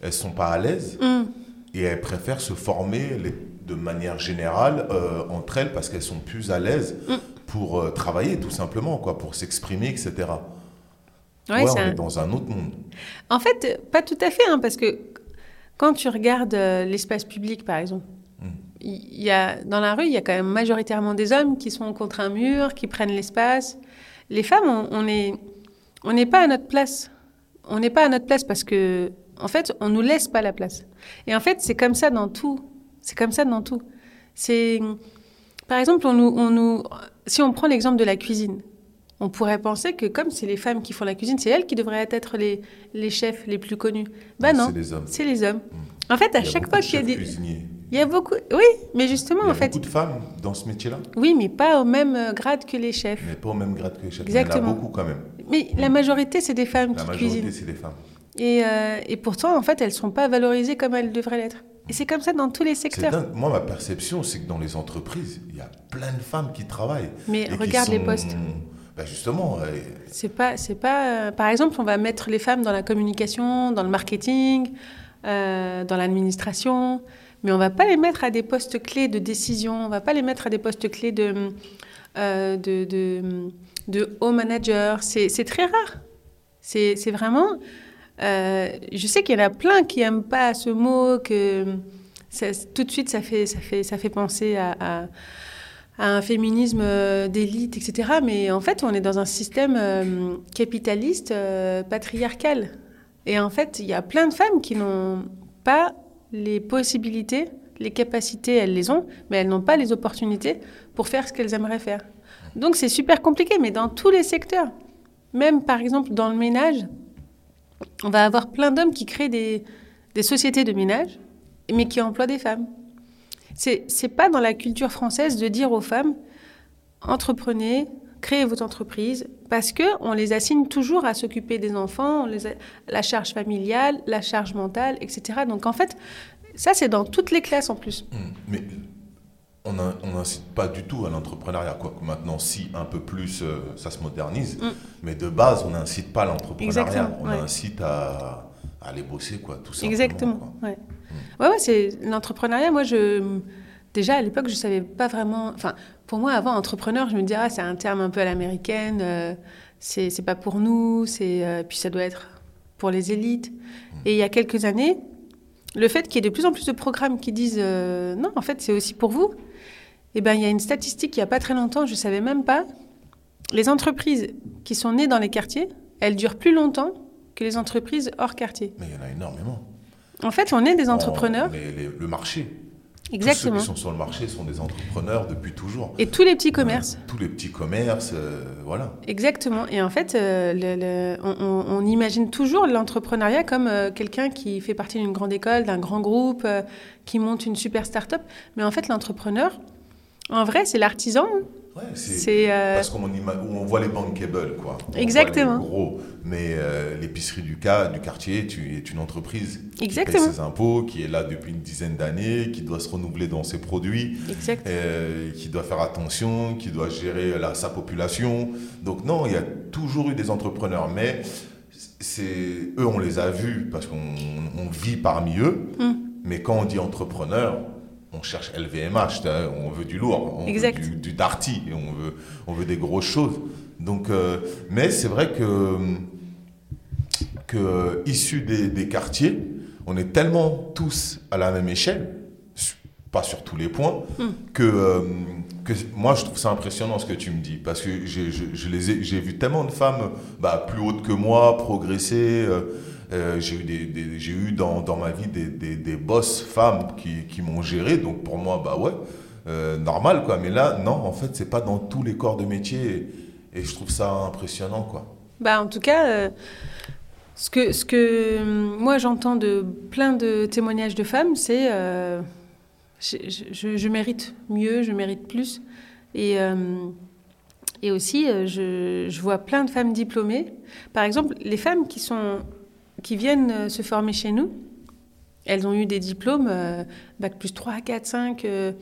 Elles sont pas à l'aise Mm. et elles préfèrent se former les- de manière générale euh, entre elles parce qu'elles sont plus à l'aise Mm. pour euh, travailler tout simplement, quoi, pour s'exprimer, etc. Ouais, on un- est dans un autre monde. En fait, pas tout à fait, hein, parce que quand tu regardes euh, l'espace public, par exemple, Mm. il y a, dans la rue, il y a quand même majoritairement des hommes qui sont contre un mur, qui prennent l'espace. Les femmes, on on est- on n'est pas à notre place. On n'est pas à notre place parce que, en fait, on nous laisse pas la place. Et en fait, c'est comme ça dans tout. C'est comme ça dans tout. C'est, par exemple, on nous, on nous, si on prend l'exemple de la cuisine, on pourrait penser que comme c'est les femmes qui font la cuisine, c'est elles qui devraient être les, les chefs les plus connus. Bah non, C'est les hommes. hommes. En fait, à chaque fois qu'il y a des, cuisiniers. il y a beaucoup, oui, mais justement, Il y a en fait, beaucoup de femmes dans ce métier-là, oui, mais pas au même euh, grade que les chefs. mais pas au même grade que les chefs. Exactement. Il y en a beaucoup quand même. Mais la majorité, c'est des femmes La qui majorité, cuisinent. c'est des femmes. Et, euh, et pourtant, en fait, elles sont pas valorisées comme elles devraient l'être. Et c'est comme ça dans tous les secteurs. Moi, ma perception, c'est que dans les entreprises, il y a plein de femmes qui travaillent. Mais regarde les sont- postes. Ben justement, euh, C'est pas, c'est pas. euh, par exemple, on va mettre les femmes dans la communication, dans le marketing, euh, dans l'administration, mais on va pas les mettre à des postes clés de décision. On va pas les mettre à des postes clés de euh, de, de, de haut manager. C'est c'est très rare. C'est c'est vraiment. Euh, je sais qu'il y en a plein qui aiment pas ce mot que tout de suite ça fait ça fait ça fait penser à- un féminisme euh, d'élite, etc. Mais en fait, on est dans un système euh, capitaliste, patriarcal. Et en fait, il y a plein de femmes qui n'ont pas les possibilités, les capacités, elles les ont, mais elles n'ont pas les opportunités pour faire ce qu'elles aimeraient faire. Donc c'est super compliqué, mais dans tous les secteurs. Même par exemple dans le ménage, on va avoir plein d'hommes qui créent des, des sociétés de ménage, mais qui emploient des femmes. C'est c'est pas dans la culture française de dire aux femmes entreprenez, créez votre entreprise, parce que on les assigne toujours à s'occuper des enfants, la charge familiale, la charge mentale, etc. Donc en fait, ça c'est dans toutes les classes en plus. mais on n'incite pas du tout à l'entrepreneuriat. Quoique maintenant, si un peu plus, euh, ça se modernise. Mm. Mais de base, on n'incite pas à l'entrepreneuriat. On ouais. incite à, à aller bosser, quoi, tout simplement. Exactement. quoi. Ouais. Ouais, ouais, c'est l'entrepreneuriat. Moi, je déjà à l'époque, je savais pas vraiment. Enfin, pour moi, avant entrepreneur, je me disais ah, c'est un terme un peu à l'américaine. euh, c'est pas pour nous. C'est euh, puis ça doit être pour les élites. Et il y a quelques années, le fait qu'il y ait de plus en plus de programmes qui disent euh, non, en fait, c'est aussi pour vous. Eh ben, il y a une statistique il y a pas très longtemps, je savais même pas. Les entreprises qui sont nées dans les quartiers, elles durent plus longtemps que les entreprises hors quartier. Mais il y en a énormément. En fait, on est des entrepreneurs. Mais les- le marché. Exactement. Tous ceux qui sont sur le marché sont des entrepreneurs depuis toujours. Et tous les petits commerces. tous les petits commerces, euh, voilà. Exactement. Et en fait, euh, le, le, on, on, imagine toujours l'entrepreneuriat comme euh, quelqu'un qui fait partie d'une grande école, d'un grand groupe, qui monte une super start-up. Mais en fait, l'entrepreneur, en vrai, c'est l'artisan. Ouais, c'est euh... parce qu'on on voit les bankable, quoi. On Exactement. Les gros, mais euh, l'épicerie du, cas, du quartier tu, est une entreprise Exactement. qui paye ses impôts, qui est là depuis une dizaine d'années, qui doit se renouveler dans ses produits, euh, qui doit faire attention, qui doit gérer la, sa population. Donc non, il y a toujours eu des entrepreneurs, mais c'est eux, on les a vus parce qu'on on vit parmi eux. Mm. Mais quand on dit entrepreneur, on cherche LVMH, on veut du lourd, on exact. veut du, du, Darty, on veut, on veut des grosses choses. Donc, euh, mais c'est vrai que, que issus des, des, quartiers, on est tellement tous à la même échelle, pas sur tous les points, Hmm. mm. que, euh, que moi je trouve ça impressionnant ce que tu me dis, parce que j'ai vu tellement de femmes bah, plus hautes que moi progresser. Euh, euh, j'ai eu, des, des, j'ai eu dans, dans, ma vie des, des, des boss femmes qui, qui m'ont géré, donc pour moi, bah ouais, euh, normal quoi. Mais là, non, en fait, c'est pas dans tous les corps de métier et, je trouve ça impressionnant quoi. Bah, en tout cas, euh, ce, que, ce que moi j'entends de plein de témoignages de femmes, c'est je, mérite mieux, je mérite plus. Et, euh, et aussi, je, je vois plein de femmes diplômées. Par exemple, les femmes qui sont qui viennent euh, se former chez nous, elles ont eu des diplômes, euh, bac plus 3, 4, 5, euh,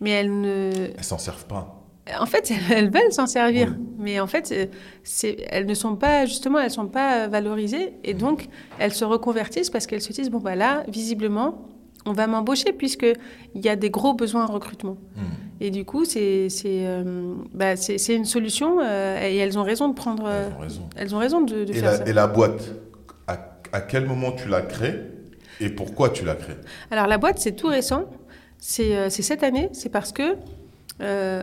mais elles ne... Elles s'en servent pas. En fait, elles veulent s'en servir, oui. mais en fait, elles ne sont pas, justement, elles sont pas valorisées, et donc, elles se reconvertissent parce qu'elles se disent, bon, bah là, visiblement, on va m'embaucher puisqu'il y a des gros besoins en recrutement. Mmh. Et du coup, c'est euh, bah, une solution, euh, et elles ont raison de prendre... elles ont raison, elles ont raison de, de et faire la, ça. Et la boîte? À quel moment tu l'as créée et pourquoi tu l'as créée Alors la boîte, c'est tout récent. C'est euh, cette année. C'est parce que euh,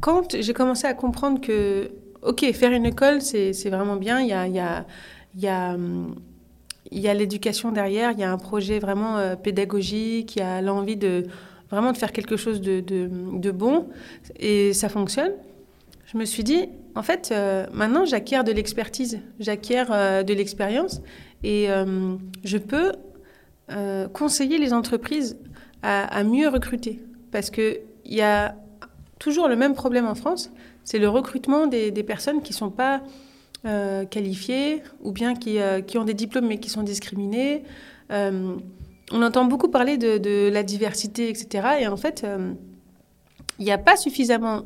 quand j'ai commencé à comprendre que, OK, faire une école, c'est vraiment bien. Il y a, l'éducation derrière. Il y a un projet vraiment euh, pédagogique. Il y a l'envie de vraiment de faire quelque chose de, bon. Et ça fonctionne. Je me suis dit, en fait, maintenant, j'acquiers de l'expertise. J'acquiers de l'expérience. Et euh, je peux euh, conseiller les entreprises à, mieux recruter. Parce qu'il y a toujours le même problème en France, c'est le recrutement des, personnes qui ne sont pas euh, qualifiées ou bien qui, ont des diplômes mais qui sont discriminées. On entend beaucoup parler de, de, la diversité, etc. Et en fait, il n'y a pas suffisamment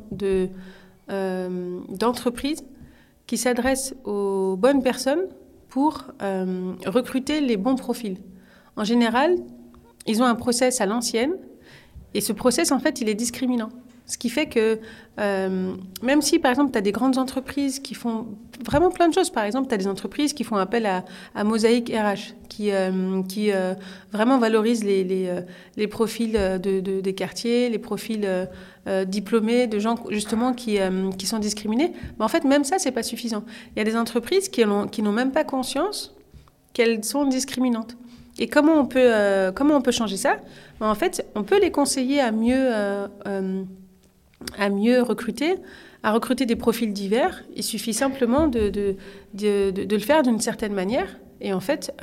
d'entreprises qui s'adressent aux bonnes personnes pour euh, recruter les bons profils. En général, ils ont un process à l'ancienne et ce process, en fait, il est discriminant. Ce qui fait que euh, même si, par exemple, tu as des grandes entreprises qui font vraiment plein de choses, par exemple, tu as des entreprises qui font appel à, à Mosaïque RH, qui, euh, euh, vraiment valorisent les, profils de, de, des quartiers, les profils diplômés de gens justement qui, qui sont discriminés. Mais en fait, même ça, c'est pas suffisant. Il y a des entreprises qui n'ont même pas conscience qu'elles sont discriminantes. Et comment on peut, comment on peut changer ça? Ben, En fait, on peut les conseiller à mieux, à mieux recruter, à recruter des profils divers. Il suffit simplement de, de, de, le faire d'une certaine manière. Et en fait,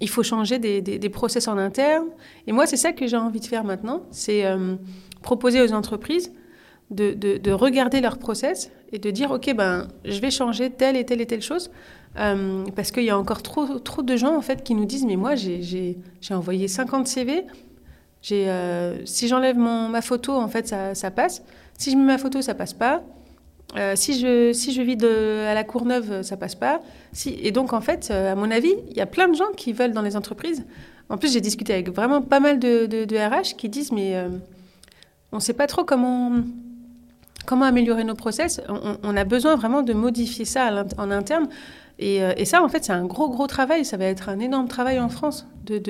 il faut changer des, des, process en interne. Et moi, c'est ça que j'ai envie de faire maintenant. C'est proposer aux entreprises de, de, de, regarder leur process et de dire ok ben je vais changer telle et telle et telle chose euh, parce qu'il y a encore trop trop de gens en fait qui nous disent mais moi j'ai envoyé 50 CV euh, si j'enlève ma photo en fait ça, passe si je mets ma photo ça passe pas euh, si je si vis à la Courneuve ça passe pas et donc en fait à mon avis il y a plein de gens qui veulent dans les entreprises en plus j'ai discuté avec vraiment pas mal de, RH qui disent mais on ne sait pas trop comment, améliorer nos process. On, a besoin vraiment de modifier ça en interne. Et, ça, en fait, c'est un gros, gros travail. Ça va être un énorme travail en France. Donc,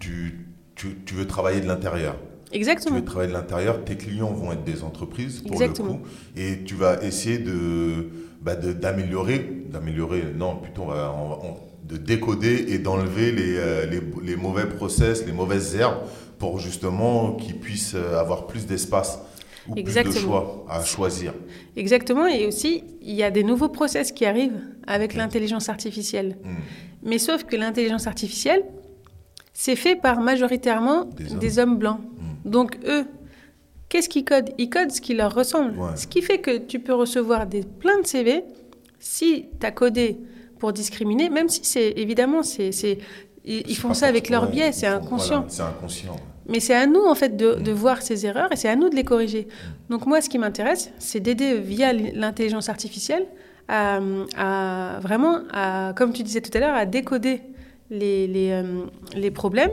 tu, tu, tu veux travailler de l'intérieur Exactement. Tu veux travailler de l'intérieur. Tes clients vont être des entreprises, pour Exactement. le coup. Et tu vas essayer de, bah d'améliorer, d'améliorer, non, plutôt, on va, on, on, de décoder et d'enlever les, euh, les, les, mauvais process, les mauvaises herbes pour justement qu'ils puissent euh, avoir plus d'espace ou Exactement. plus de choix à choisir. Exactement. Et aussi, il y a des nouveaux process qui arrivent avec l'intelligence artificielle. Hmm. Mais sauf que l'intelligence artificielle, c'est fait par majoritairement Des des hommes. blancs. Donc eux, qu'est-ce qu'ils codent? Ils codent ce qui leur ressemble. Ouais. Ce qui fait que tu peux recevoir des, plein de CV si tu as codé pour discriminer, même si c'est évidemment, c'est, ils, ils font ça avec leur biais, c'est inconscient. voilà, c'est inconscient. Mais c'est à nous, en fait, de, de voir ces erreurs et c'est à nous de les corriger. Donc, moi, ce qui m'intéresse, c'est d'aider via l'intelligence artificielle à, à vraiment, à, comme tu disais tout à l'heure, à décoder les, les, euh, les problèmes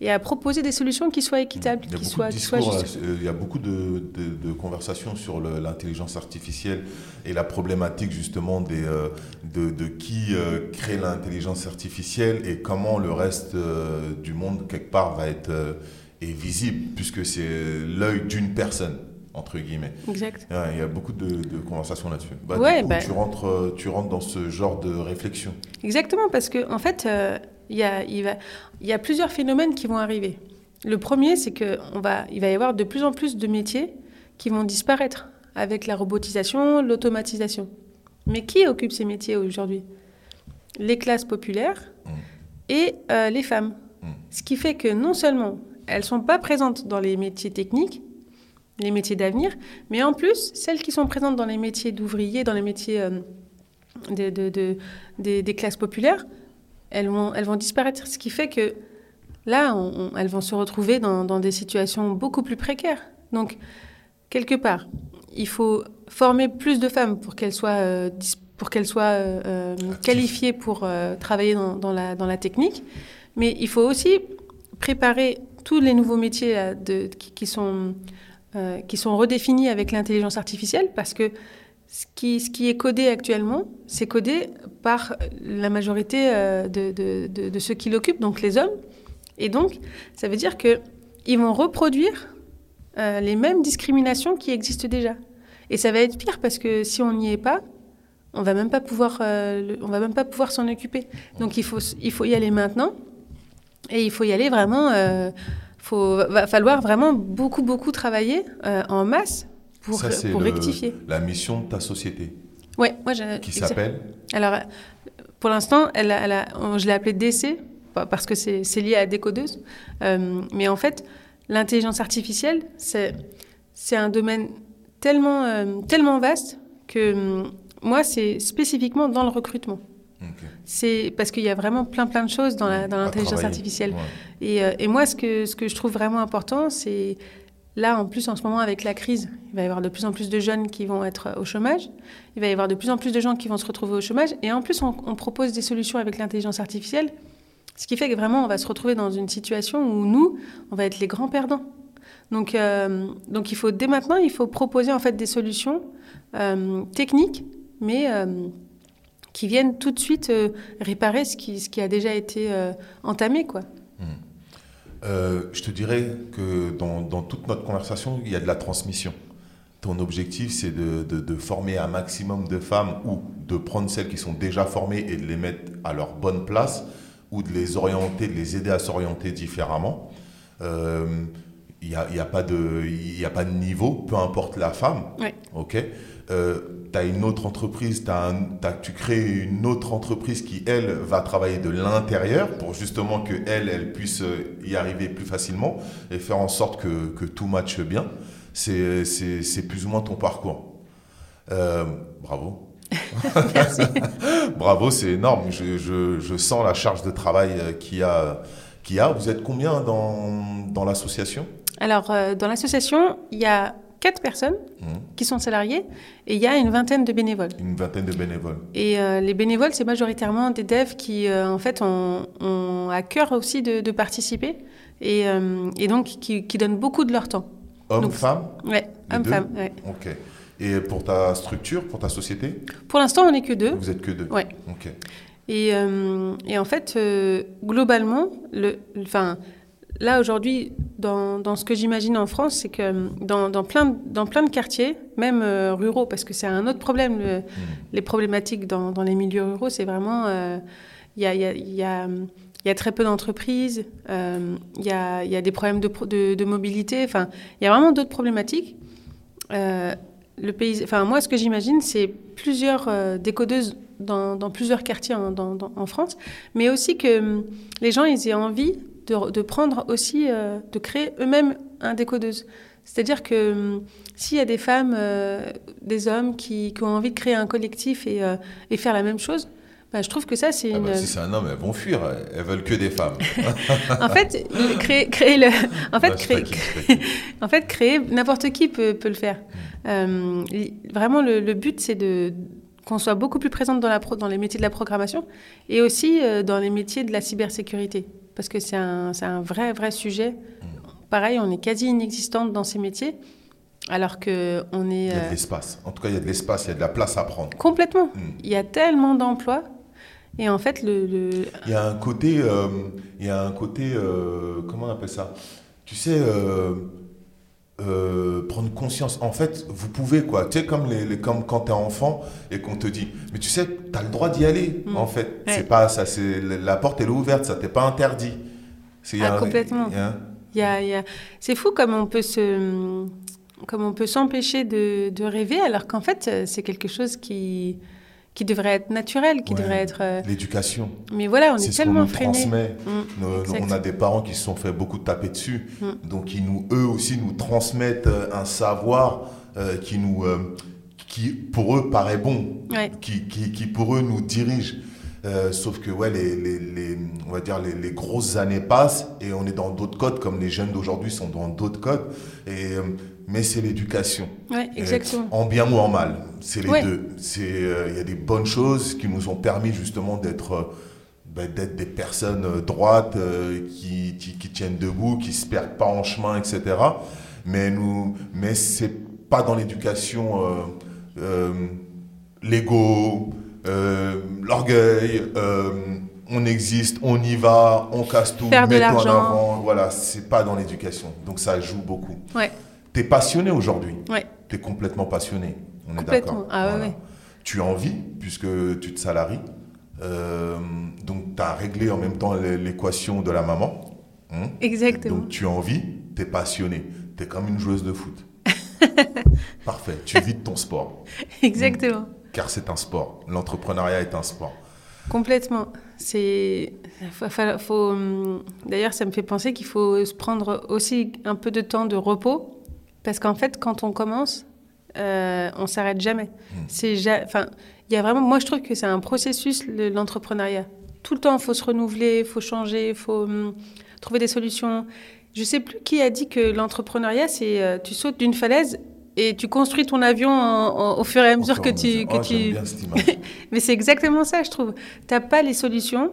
et à proposer des solutions qui soient équitables, qui soient, qui justes. euh, il y a beaucoup de, de- de conversations sur l'intelligence artificielle et la problématique justement des, euh, de, de qui euh, crée l'intelligence artificielle et comment le reste du monde quelque part va être est visible puisque c'est l'œil d'une personne entre guillemets. Exact. Ouais, il y a beaucoup de, de conversations là-dessus. Bah, Ouais, bah- tu rentres, tu rentres dans ce genre de réflexion. Exactement, parce qu'en en fait, euh, il y, a, il, va, il y a plusieurs phénomènes qui vont arriver. Le premier, c'est qu'il va, y avoir de plus en plus de métiers qui vont disparaître avec la robotisation, l'automatisation. Mais qui occupe ces métiers aujourd'hui? Les classes populaires Mm. et euh, les femmes. Mm. Ce qui fait que non seulement elles ne sont pas présentes dans les métiers techniques, les métiers d'avenir, mais en plus, celles qui sont présentes dans les métiers d'ouvriers, dans les métiers euh, de- de- de- des, des classes populaires, elles vont, disparaître. Ce qui fait que là, elles vont se retrouver dans, des situations beaucoup plus précaires. Donc, quelque part, il faut former plus de femmes pour qu'elles soient, euh, pour qu'elles soient euh, euh, qualifiées pour travailler dans, la, dans la technique. Mais il faut aussi préparer tous les nouveaux métiers qui, qui sont, qui sont redéfinis avec l'intelligence artificielle parce que ce qui, ce qui est codé actuellement, c'est codé par la majorité euh, de, de- de- de ceux qui l'occupent, donc les hommes. Et donc, ça veut dire qu'ils vont reproduire euh, les mêmes discriminations qui existent déjà. Et ça va être pire parce que si on n'y est pas, on va même pas pouvoir, euh, le- on va même pas pouvoir s'en occuper. Donc il faut, il faut y aller maintenant. Et il faut y aller vraiment. Il faut, va falloir vraiment beaucoup, beaucoup travailler euh, en masse pour, Ça, c'est pour le- rectifier. la mission de ta société Ouais, moi, j'ai- qui s'appelle Alors, euh, pour l'instant, elle a- elle a- je l'ai appelée DC pa- parce que c'est lié à décodeuse. Euh, mais en fait, l'intelligence artificielle, c'est un domaine tellement, euh, tellement vaste que hum, moi, c'est spécifiquement dans le recrutement. Ok. C'est parce qu'il y a vraiment plein plein de choses dans l'intelligence artificielle. Ouais. Et, euh, et moi, ce que, ce que je trouve vraiment important, c'est là, en plus, en ce moment, avec la crise, il va y avoir de plus en plus de jeunes qui vont être au chômage. Il va y avoir de plus en plus de gens qui vont se retrouver au chômage. Et en plus, on, propose des solutions avec l'intelligence artificielle. Ce qui fait que vraiment, on va se retrouver dans une situation où nous, on va être les grands perdants. Donc, euh, donc il faut, dès maintenant, il faut proposer en fait des solutions euh, techniques, mais euh, qui viennent tout de suite réparer ce qui, ce qui a déjà été entamé, quoi. Euh, je te dirais que dans, dans toute notre conversation, il y a de la transmission. Ton objectif, c'est de, de- de former un maximum de femmes ou de prendre celles qui sont déjà formées et de les mettre à leur bonne place ou de les orienter, de les aider à s'orienter différemment. Euh, Il n'y a, il y a, pas de- il y a pas de niveau, peu importe la femme. Ouais. Ok. Tu as une autre entreprise, t'as un- tu crées une autre entreprise qui, elle, va travailler de l'intérieur pour justement que elle, elle puisse euh, y arriver plus facilement et faire en sorte que, que tout matche bien. C'est c'est- c'est plus ou moins ton parcours. Euh, bravo. Merci. Bravo, c'est énorme. Je, je- je sens la charge de travail euh, qu'il y a. qu'il y a. Vous êtes combien dans, dans l'association? Alors, euh, dans l'association, il y a quatre personnes Mhm. qui sont salariées et il y a une vingtaine de bénévoles. Une vingtaine de bénévoles. Et euh, les bénévoles, c'est majoritairement des devs qui, euh, en fait, ont, ont à cœur aussi de, de participer et, euh, et donc qui, qui donnent beaucoup de leur temps. Hommes, femmes Ouais, Les deux hommes-femmes. Ouais. Ok. Et pour ta structure, pour ta société Pour l'instant, on n'est que deux. Vous êtes que deux Ouais. Ok. Et, et en fait, globalement, le, enfin, là aujourd'hui, dans, dans ce que j'imagine en France, c'est que euh, dans, dans, plein, de- dans plein de quartiers, même euh, ruraux, parce que c'est un autre problème, le- les problématiques dans, dans les milieux ruraux, c'est vraiment. euh, Il y, a, il y a- il y a, euh, il y a très peu d'entreprises, euh, il y, a, il y, a, des problèmes de, de, de mobilité, enfin, il y a vraiment d'autres problématiques. Euh, le pays, enfin, moi, ce que j'imagine, c'est plusieurs euh, décodeuses dans, dans, plusieurs quartiers en, dans, en, France, mais aussi que hum, les gens ils aient envie de, de prendre aussi, euh, de créer eux-mêmes un décodeuse. C'est-à-dire que hum, s'il y a des femmes, euh, des hommes qui, qui, ont envie de créer un collectif et, et faire la même chose, bah, je trouve que ça, c'est ah une. bah, si c'est un homme, elles vont fuir. Elles veulent que des femmes. en fait, créer, créer le. En fait, créer, en fait, créer n'importe qui peut, peut, le faire. Mm. Euh, vraiment, le, le but, c'est de qu'on soit beaucoup plus présente dans, la pro, dans les métiers de la programmation et aussi euh, dans les métiers de la cybersécurité. Parce que c'est un, un vrai, vrai sujet. Mm. Pareil, on est quasi inexistante dans ces métiers. Alors que on est. Il y a de l'espace. En tout cas, il y a de l'espace, il y a de la place à prendre. Complètement. Mm. Il y a tellement d'emplois et en fait, le, le... Il y a un côté, euh, il y a un côté, euh, comment on appelle ça? Tu sais, euh, euh, prendre conscience. En fait, vous pouvez quoi. Tu sais, comme, les, les comme quand tu es enfant et qu'on te dit, mais tu sais, tu as le droit d'y aller. Mm. En fait, ouais. c'est pas ça. C'est la porte elle est ouverte, ça t'est pas interdit. C'est ah, complètement. Il y a, a... C'est fou comme on peut se, comme on peut s'empêcher de, de rêver alors qu'en fait, c'est quelque chose qui qui devrait être naturel, qui ouais, devrait être... Euh... L'éducation. Mais voilà, on est, est tellement ce transmet. Mmh, nous, on a des parents qui se sont fait beaucoup taper dessus, mmh. donc ils nous, eux aussi nous transmettent euh, un savoir euh, qui nous, euh, qui pour eux paraît bon, ouais. qui, qui, qui, pour eux nous dirige. Sauf que ouais, les, les, les, on va dire les, les, grosses années passent et on est dans d'autres codes, comme les jeunes d'aujourd'hui sont dans d'autres codes. Et mais c'est l'éducation. Ouais, exactement. En bien ou en mal, c'est les ouais. deux. Il euh, y a des bonnes choses qui nous ont permis justement d'être euh, bah, d'être des personnes euh, droites, euh, qui, qui, qui, tiennent debout, qui se perdent pas en chemin, etc. Mais nous, mais c'est pas dans l'éducation euh, l'ego, l'orgueil. on existe, on y va, on casse tout, Faire de l'argent. Voilà, c'est pas dans l'éducation. Donc ça joue beaucoup. Ouais. Tu es passionné aujourd'hui. Ouais. Tu es complètement passionné. On est d'accord. Ah, voilà. ouais. Tu as envie, puisque tu te salaries. Euh, donc, tu as réglé en même temps l'équation de la maman. Hein Exactement. Donc, tu as envie, tu es passionné. Tu es comme une joueuse de foot. Parfait. Tu vis de ton sport. Exactement. Mmh. Car c'est un sport. L'entrepreneuriat est un sport. Complètement. C'est. Faut, faut... D'ailleurs, ça me fait penser qu'il faut se prendre aussi un peu de temps de repos parce qu'en fait, quand on commence, euh, on s'arrête jamais. Mmh. C'est, ja... enfin, il y a vraiment, moi je trouve que c'est un processus l'entrepreneuriat. Tout le temps, il faut se renouveler, il faut changer, il faut hum, trouver des solutions. Je sais plus qui a dit que l'entrepreneuriat, c'est euh, tu sautes d'une falaise et tu construis ton avion en, en, au fur et à mesure que tu, que oh, tu... Bien mais c'est exactement ça, je trouve. T'as pas les solutions,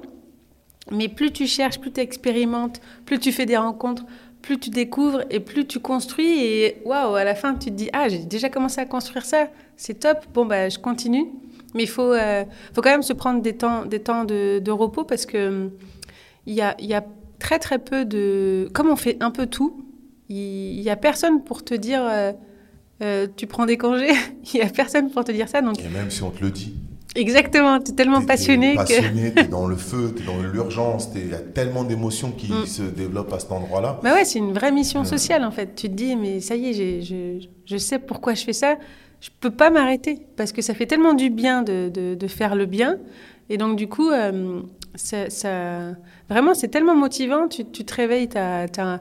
mais plus tu cherches, plus tu expérimentes, plus tu fais des rencontres, plus tu découvres et plus tu construis. Et waouh, à la fin, tu te dis Ah, j'ai déjà commencé à construire ça, c'est top, bon, bah, je continue. Mais il faut, euh, faut quand même se prendre des temps, des temps de, repos parce que il y a, y a très très peu de. Comme on fait un peu tout, il n'y a personne pour te dire euh, euh, tu prends des congés, il n'y a personne pour te dire ça. Donc... Et même si on te le dit. Exactement, tu es tellement es, passionné. Tu es passionné, que... tu es dans le feu, tu es dans l'urgence, il y a tellement d'émotions qui mm. se développent à cet endroit-là. Bah ouais, c'est une vraie mission mm. sociale en fait. Tu te dis, mais ça y est, je, je, sais pourquoi je fais ça, je peux pas m'arrêter parce que ça fait tellement du bien de, de, de faire le bien. Et donc, du coup, euh, ça, ça, vraiment, c'est tellement motivant. Tu, tu te réveilles, tu as, as,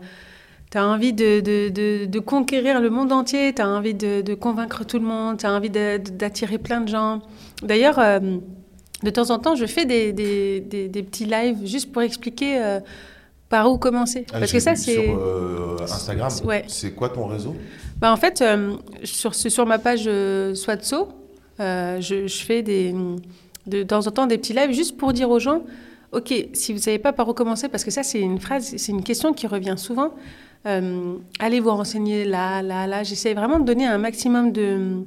as, envie de, de, de, conquérir le monde entier, tu as envie de, convaincre tout le monde, tu as envie d'attirer plein de gens. D'ailleurs, euh, de temps en temps, je fais des, des, des, des petits lives juste pour expliquer euh, par où commencer. Ah, Parce que ça, c'est. Sur euh, Instagram ouais. C'est quoi ton réseau? Bah, En fait, sur, sur ma page Swatso, je, je, fais des, de, de temps en temps des petits lives juste pour dire aux gens Ok, si vous ne savez pas par où commencer, parce que ça, c'est une phrase, c'est une question qui revient souvent. Allez vous renseigner là, là, là. J'essaie vraiment de donner un maximum de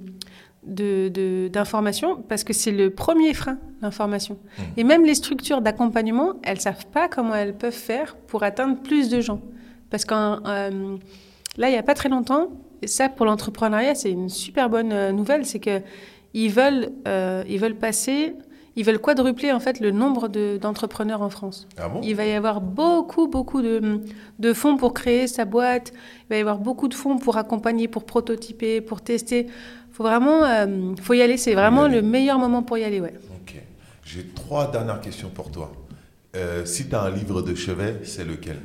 d'informations parce que c'est le premier frein, l'information. Mmh. Et même les structures d'accompagnement, elles savent pas comment elles peuvent faire pour atteindre plus de gens. Parce que euh, là, il n'y a pas très longtemps, et ça pour l'entrepreneuriat, c'est une super bonne euh, nouvelle, c'est que ils veulent, euh, ils veulent passer, ils veulent quadrupler en fait le nombre de- d'entrepreneurs en France. Ah bon? Il va y avoir beaucoup, beaucoup de, de fonds pour créer sa boîte. Il va y avoir beaucoup de fonds pour accompagner, pour prototyper, pour tester. Faut vraiment, euh, faut y aller. C'est vraiment le meilleur moment pour y aller, ouais. Ok. J'ai trois dernières questions pour toi. Euh, si tu as un livre de chevet, c'est lequel?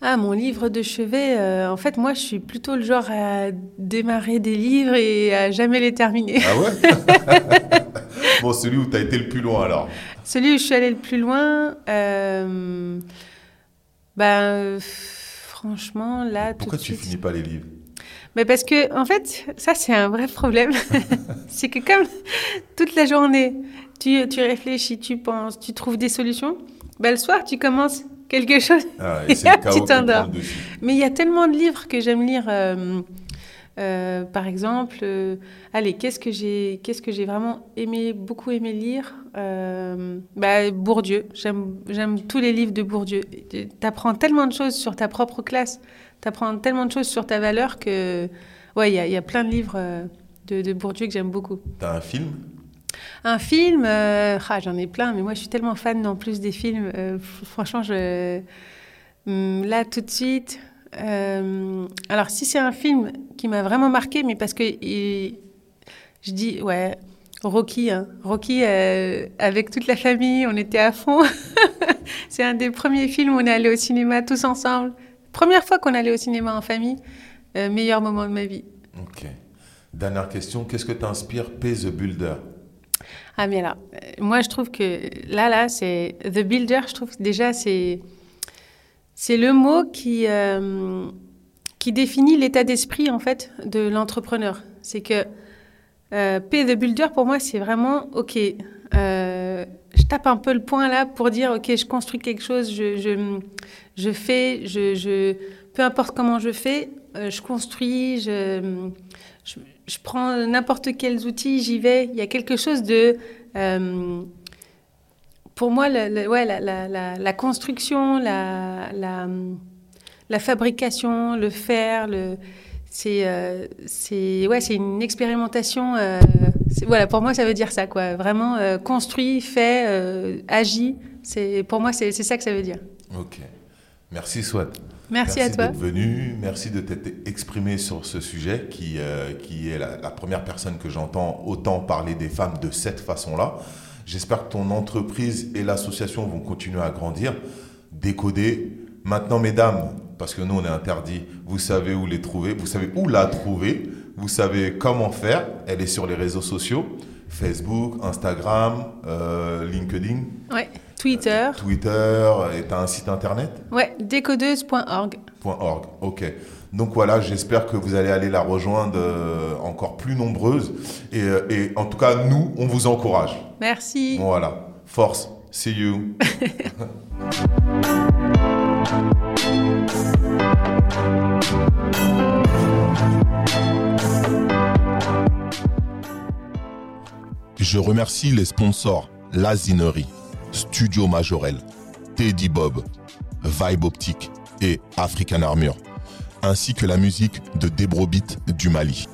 Ah, mon livre de chevet. euh, en fait, moi, je suis plutôt le genre à démarrer des livres et à jamais les terminer. Ah ouais? Bon, celui où tu as été le plus loin alors. Celui où je suis allée le plus loin, euh, ben, franchement, là, Pourquoi tu suite. finis pas les livres Mais parce que, en fait, ça, c'est un vrai problème. c'est que comme toute la journée, tu, tu réfléchis, tu penses, tu trouves des solutions, ben, le soir, tu commences quelque chose. ah, et le Tu t'endors. Mais il y a tellement de livres que j'aime lire. euh, euh, par exemple, euh, allez, qu'est-ce que j'ai, qu'est-ce que j'ai vraiment aimé, beaucoup aimé lire Euh, bah, Bourdieu. J'aime, j'aime tous les livres de Bourdieu. Tu apprends tellement de choses sur ta propre classe. Tu apprends tellement de choses sur ta valeur que, ouais, il y, a- il y a plein de livres de, de Bourdieu que j'aime beaucoup. T'as un film? Un film, ah, j'en ai plein, mais moi je suis tellement fan en plus des films. franchement, je, Hum, là tout de suite. Euh, alors, si c'est un film qui m'a vraiment marqué, mais parce que il- je dis, ouais, Rocky, hein. Rocky euh, avec toute la famille, on était à fond. c'est un des premiers films où on est allé au cinéma tous ensemble. Première fois qu'on allait au cinéma en famille, euh, meilleur moment de ma vie. Ok. Dernière question, qu'est-ce que t'inspire P The Builder? Ah mais alors, moi je trouve que là, là, c'est The Builder, je trouve que déjà c'est c'est le mot qui, euh, qui définit l'état d'esprit en fait de l'entrepreneur. C'est que euh, P The Builder pour moi c'est vraiment ok. euh, je tape un peu le point là pour dire ok je construis quelque chose, je, je, je fais, je, je, peu importe comment je fais, euh, je construis, je, je, je prends n'importe quels outils, j'y vais. Il y a quelque chose de pour moi, le- le- ouais, la, la- la- la construction, la, fabrication, le faire, le, c'est, euh, ouais, c'est une expérimentation. euh, voilà, pour moi, ça veut dire ça, quoi. Vraiment euh, construit, fait, euh, agi. C'est, pour moi, c'est, ça que ça veut dire. Ok. Merci Swat. Merci, à toi. d'être venu, merci de t'être exprimé sur ce sujet qui, qui est la première personne que j'entends autant parler des femmes de cette façon-là. J'espère que ton entreprise et l'association vont continuer à grandir, décoder. Maintenant, mesdames, parce que nous on est interdit, vous savez où les trouver, vous savez où la trouver, vous savez comment faire. Elle est sur les réseaux sociaux, Facebook, Instagram, euh, LinkedIn, Ouais. Twitter. Twitter, et tu as un site internet Ouais, décodeuse.org. .org. Ok. Donc voilà, j'espère que vous allez aller la rejoindre euh, encore plus nombreuses. Et, euh, et en tout cas, nous, on vous encourage. Merci. Voilà. Force. See you. Je remercie les sponsors Lazinerie, Studio Majorel, Teddy Bob, Vibe Optique et African Armure, ainsi que la musique de Debrobit du Mali.